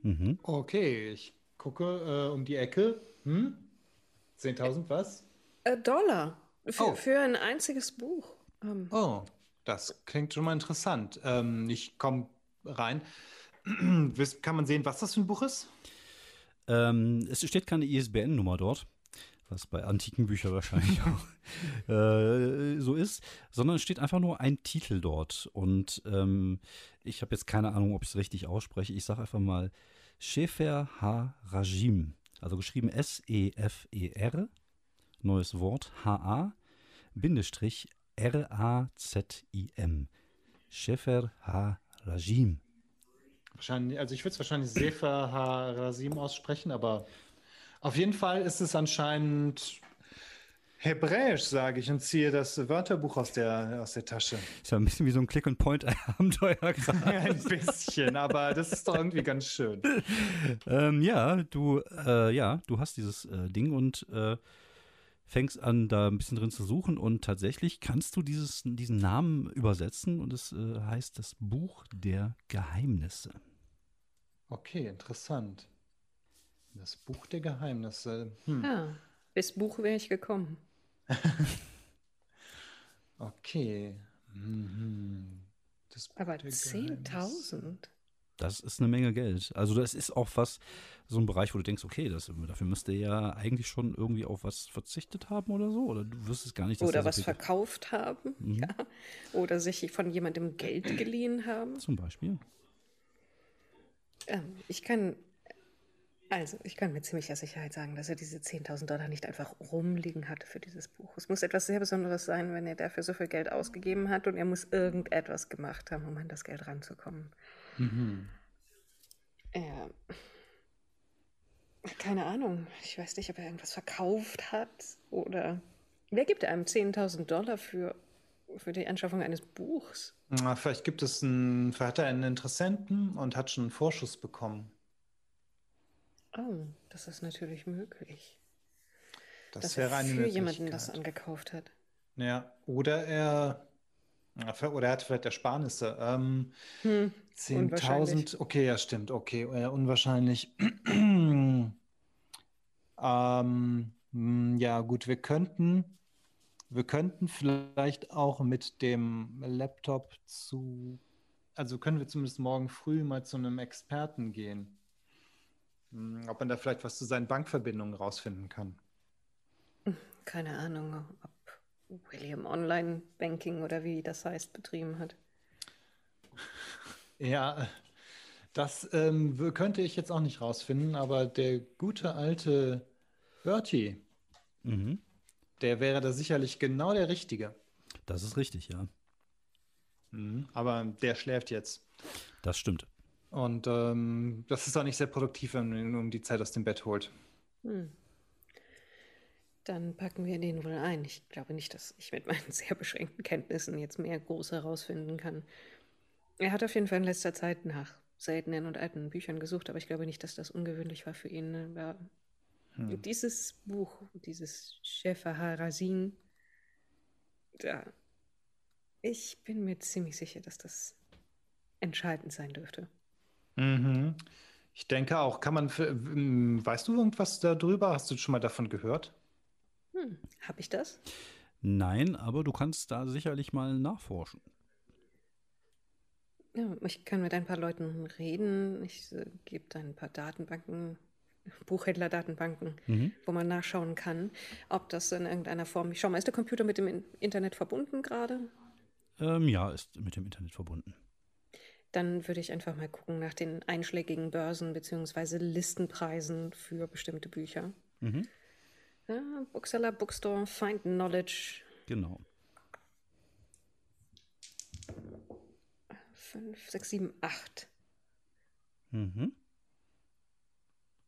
Mhm. Okay, ich gucke äh, um die Ecke. Hm? 10.000 was? Äh, Dollar. Für, Oh. für ein einziges Buch. Ähm, Oh, das klingt schon mal interessant. Ähm, ich komme rein. Kann man sehen, was das für ein Buch ist? Ähm, es steht keine ISBN-Nummer dort, was bei antiken Büchern wahrscheinlich auch äh, so ist, sondern es steht einfach nur ein Titel dort. Und ähm, ich habe jetzt keine Ahnung, ob ich es richtig ausspreche. Ich sage einfach mal Shefer Ha-Rajim, also geschrieben S-E-F-E-R, neues Wort H-A, Bindestrich R-A-Z-I-M. Shefer Ha-Rajim. Wahrscheinlich, also ich würde es wahrscheinlich Sefer Harasim aussprechen, aber auf jeden Fall ist es anscheinend Hebräisch, sage ich, und ziehe das Wörterbuch aus der, aus der Tasche. Ist ja ein bisschen wie so ein Click-and-Point-Abenteuer gerade. ein bisschen, aber das ist doch irgendwie ganz schön. ähm, ja, du, äh, ja, du hast dieses äh, Ding und äh, fängst an, da ein bisschen drin zu suchen und tatsächlich kannst du dieses, diesen Namen übersetzen und es äh, heißt das Buch der Geheimnisse. Okay, interessant. Das Buch der Geheimnisse. Hm. Ja, bis Buch wäre ich gekommen. okay. Mhm. Aber 10.000? Das ist eine Menge Geld. Also das ist auch was, so ein Bereich, wo du denkst, okay, das, dafür müsste ja eigentlich schon irgendwie auf was verzichtet haben oder so. Oder du wirst es gar nicht. Oder was so verkauft haben. Mhm. Ja. Oder sich von jemandem Geld geliehen haben. Zum Beispiel. Ähm, ich kann, also ich kann mit ziemlicher Sicherheit sagen, dass er diese 10.000 Dollar nicht einfach rumliegen hatte für dieses Buch. Es muss etwas sehr Besonderes sein, wenn er dafür so viel Geld ausgegeben hat und er muss irgendetwas gemacht haben, um an das Geld ranzukommen. Mhm. Ja. Keine Ahnung. Ich weiß nicht, ob er irgendwas verkauft hat oder. Wer gibt einem 10.000 Dollar für, für die Anschaffung eines Buchs? Na, vielleicht gibt es einen, vielleicht hat er einen Interessenten und hat schon einen Vorschuss bekommen. Oh, das ist natürlich möglich. Das dass wäre eine für jemanden das angekauft hat. Ja, oder er oder er hat vielleicht Ersparnisse. Ähm, hm, 10.000, okay, ja, stimmt, okay, äh, unwahrscheinlich. ähm, hm, ja, gut, wir könnten, wir könnten vielleicht auch mit dem Laptop zu, also können wir zumindest morgen früh mal zu einem Experten gehen. Hm, ob man da vielleicht was zu seinen Bankverbindungen rausfinden kann. Keine Ahnung, ob William Online Banking oder wie das heißt, betrieben hat. Ja, das ähm, könnte ich jetzt auch nicht rausfinden, aber der gute alte Bertie, mhm. der wäre da sicherlich genau der Richtige. Das ist richtig, ja. Mhm, aber der schläft jetzt. Das stimmt. Und ähm, das ist auch nicht sehr produktiv, wenn man ihn um die Zeit aus dem Bett holt. Hm. Dann packen wir den wohl ein. Ich glaube nicht, dass ich mit meinen sehr beschränkten Kenntnissen jetzt mehr groß herausfinden kann. Er hat auf jeden Fall in letzter Zeit nach seltenen und alten Büchern gesucht, aber ich glaube nicht, dass das ungewöhnlich war für ihn. Aber hm. Dieses Buch, dieses Schäfer Harasin, da, ich bin mir ziemlich sicher, dass das entscheidend sein dürfte. Mhm. Ich denke auch, kann man, für, weißt du irgendwas darüber? Hast du schon mal davon gehört? Hm, habe ich das? Nein, aber du kannst da sicherlich mal nachforschen. Ja, ich kann mit ein paar Leuten reden. Ich äh, gebe da ein paar Datenbanken, Buchhändler-Datenbanken, mhm. wo man nachschauen kann, ob das in irgendeiner Form. Ich schau mal, ist der Computer mit dem Internet verbunden gerade? Ähm, ja, ist mit dem Internet verbunden. Dann würde ich einfach mal gucken nach den einschlägigen Börsen bzw. Listenpreisen für bestimmte Bücher. Mhm. Ja, Bookseller, Bookstore, Find Knowledge. Genau. 5, 6, 7, 8. Mhm.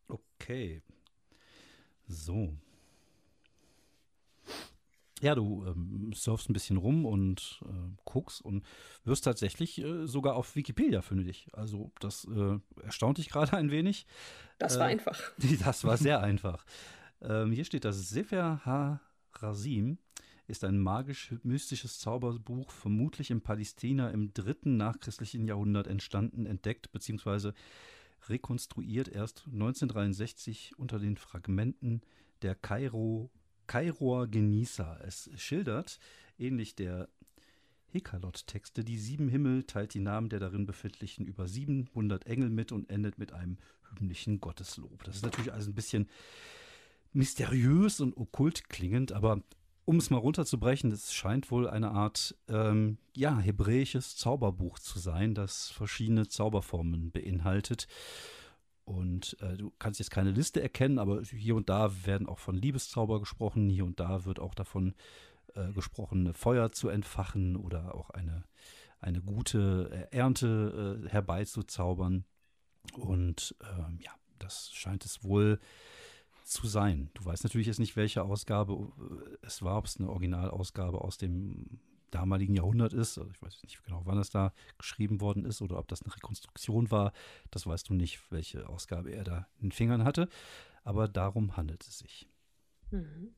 Okay. So. Ja, du ähm, surfst ein bisschen rum und äh, guckst und wirst tatsächlich äh, sogar auf Wikipedia fündig. Also das äh, erstaunt dich gerade ein wenig. Das war äh, einfach. Das war sehr einfach. Ähm, hier steht das Sefer Ha-Rasim ist ein magisch-mystisches Zauberbuch, vermutlich in Palästina im dritten nachchristlichen Jahrhundert entstanden, entdeckt bzw. rekonstruiert erst 1963 unter den Fragmenten der Kairo, Kairoer Genießer. Es schildert, ähnlich der Hekalot-Texte. Die sieben Himmel teilt die Namen der darin befindlichen über 700 Engel mit und endet mit einem hymnischen Gotteslob. Das ist natürlich also ein bisschen mysteriös und okkult klingend, aber um es mal runterzubrechen, es scheint wohl eine Art, ähm, ja, hebräisches Zauberbuch zu sein, das verschiedene Zauberformen beinhaltet. Und äh, du kannst jetzt keine Liste erkennen, aber hier und da werden auch von Liebeszauber gesprochen, hier und da wird auch davon äh, gesprochen, Feuer zu entfachen oder auch eine, eine gute äh, Ernte äh, herbeizuzaubern. Und ähm, ja, das scheint es wohl zu sein. Du weißt natürlich jetzt nicht, welche Ausgabe äh, es war, ob es eine Originalausgabe aus dem damaligen Jahrhundert ist. Also ich weiß nicht genau, wann es da geschrieben worden ist oder ob das eine Rekonstruktion war. Das weißt du nicht, welche Ausgabe er da in den Fingern hatte. Aber darum handelt es sich. Mhm.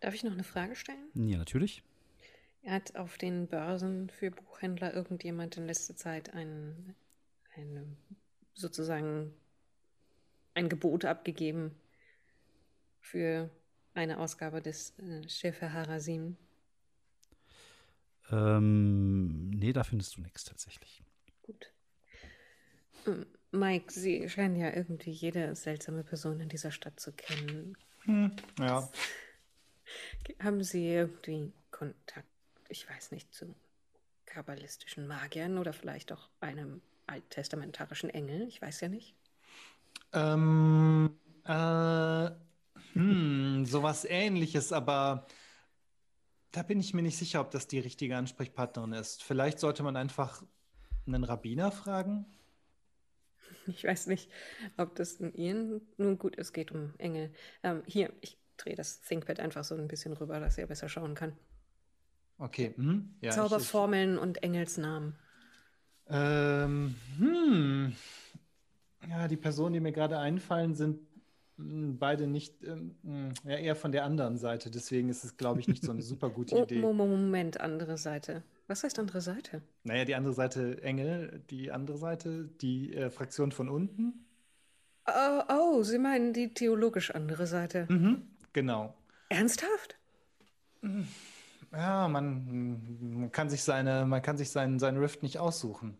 Darf ich noch eine Frage stellen? Ja, natürlich. Hat auf den Börsen für Buchhändler irgendjemand in letzter Zeit ein, ein sozusagen ein Gebot abgegeben, für eine Ausgabe des äh, Schäfer Harasim? Ähm, nee, da findest du nichts tatsächlich. Gut. Ähm, Mike, Sie scheinen ja irgendwie jede seltsame Person in dieser Stadt zu kennen. Hm, ja. Haben Sie irgendwie Kontakt, ich weiß nicht, zu kabbalistischen Magiern oder vielleicht auch einem alttestamentarischen Engel? Ich weiß ja nicht. Ähm, äh, hm, sowas ähnliches, aber da bin ich mir nicht sicher, ob das die richtige Ansprechpartnerin ist. Vielleicht sollte man einfach einen Rabbiner fragen. Ich weiß nicht, ob das in Ihnen nun gut ist, geht um Engel. Ähm, hier, ich drehe das ThinkPad einfach so ein bisschen rüber, dass er besser schauen kann. Okay. Hm? Ja, Zauberformeln ich, ich, und Engelsnamen. Ähm, hm. Ja, die Personen, die mir gerade einfallen, sind beide nicht, ähm, ja, eher von der anderen Seite. Deswegen ist es, glaube ich, nicht so eine super gute oh, Idee. Moment, andere Seite. Was heißt andere Seite? Naja, die andere Seite Engel, die andere Seite, die äh, Fraktion von unten. Oh, oh, Sie meinen die theologisch andere Seite. Mhm, genau. Ernsthaft? Ja, man, man, kann sich seine, man kann sich seinen, seinen Rift nicht aussuchen.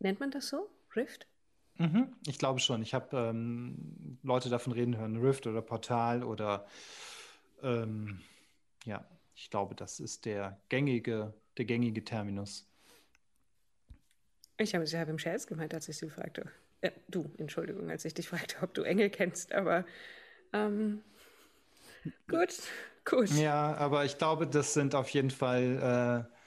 Nennt man das so? Rift? Mhm, ich glaube schon. Ich habe ähm, Leute davon reden hören, Rift oder Portal oder ähm, ja, ich glaube, das ist der gängige, der gängige Terminus. Ich habe es ja im Scherz gemeint, als ich sie fragte. Äh, du, Entschuldigung, als ich dich fragte, ob du Engel kennst, aber ähm, gut, gut. Ja, aber ich glaube, das sind auf jeden Fall äh,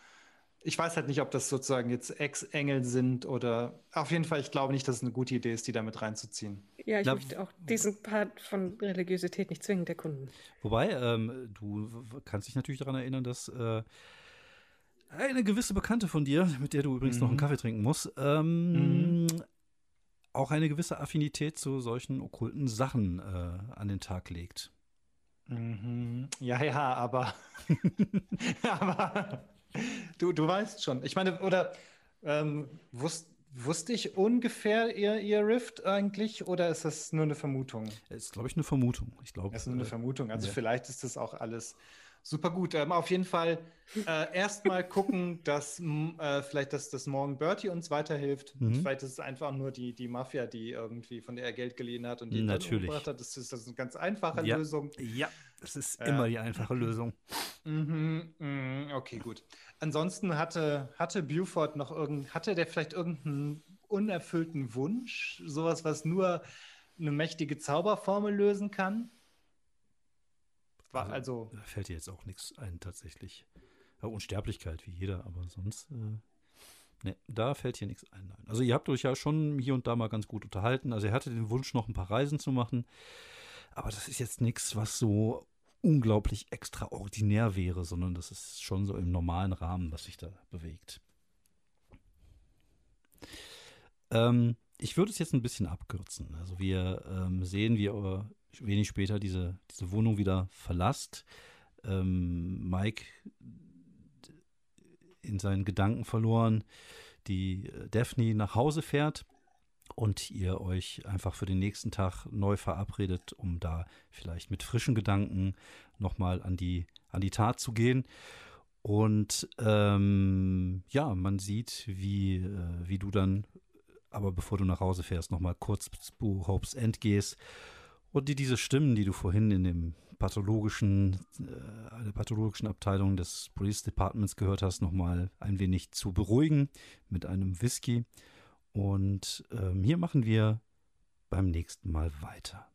ich weiß halt nicht, ob das sozusagen jetzt Ex-Engel sind oder auf jeden Fall, ich glaube nicht, dass es eine gute Idee ist, die damit reinzuziehen. Ja, ich Na, möchte auch diesen Part von Religiosität nicht zwingend erkunden. Wobei, ähm, du kannst dich natürlich daran erinnern, dass äh, eine gewisse Bekannte von dir, mit der du übrigens mhm. noch einen mhm. Kaffee trinken musst, ähm, mhm. auch eine gewisse Affinität zu solchen okkulten Sachen äh, an den Tag legt. Mhm. Ja, ja, aber, aber Du, du weißt schon. Ich meine, oder ähm, wusst, wusste ich ungefähr ihr, ihr Rift eigentlich oder ist das nur eine Vermutung? Es ist, glaube ich, eine Vermutung. Ich glaube. Es ist nur eine äh, Vermutung. Also ja. vielleicht ist das auch alles Super gut. Ähm, auf jeden Fall äh, erstmal gucken, dass äh, vielleicht dass das morgen Bertie uns weiterhilft. Mhm. Vielleicht ist es einfach nur die, die Mafia, die irgendwie von der er Geld geliehen hat und die Natürlich. dann hat. Das ist, das ist eine ganz einfache ja. Lösung. Ja, das ist äh, immer die einfache Lösung. Mhm, mh, okay, gut. Ansonsten hatte, hatte Buford noch irgend, hatte der vielleicht irgendeinen unerfüllten Wunsch? Sowas, was nur eine mächtige Zauberformel lösen kann? War also, also fällt dir jetzt auch nichts ein, tatsächlich. Ja, Unsterblichkeit wie jeder, aber sonst. Äh, ne, da fällt hier nichts ein. Nein. Also, ihr habt euch ja schon hier und da mal ganz gut unterhalten. Also, er hatte den Wunsch, noch ein paar Reisen zu machen. Aber das ist jetzt nichts, was so unglaublich extraordinär wäre, sondern das ist schon so im normalen Rahmen, was sich da bewegt. Ähm, ich würde es jetzt ein bisschen abkürzen. Also wir ähm, sehen, wie ihr wenig später diese, diese Wohnung wieder verlasst. Ähm, Mike in seinen Gedanken verloren, die äh, Daphne nach Hause fährt und ihr euch einfach für den nächsten Tag neu verabredet, um da vielleicht mit frischen Gedanken nochmal an die, an die Tat zu gehen. Und ähm, ja, man sieht, wie, äh, wie du dann, aber bevor du nach Hause fährst, nochmal kurz zu Hopes End gehst und die diese Stimmen, die du vorhin in dem pathologischen, äh, der pathologischen Abteilung des Police Departments gehört hast, nochmal ein wenig zu beruhigen mit einem Whisky. Und ähm, hier machen wir beim nächsten Mal weiter.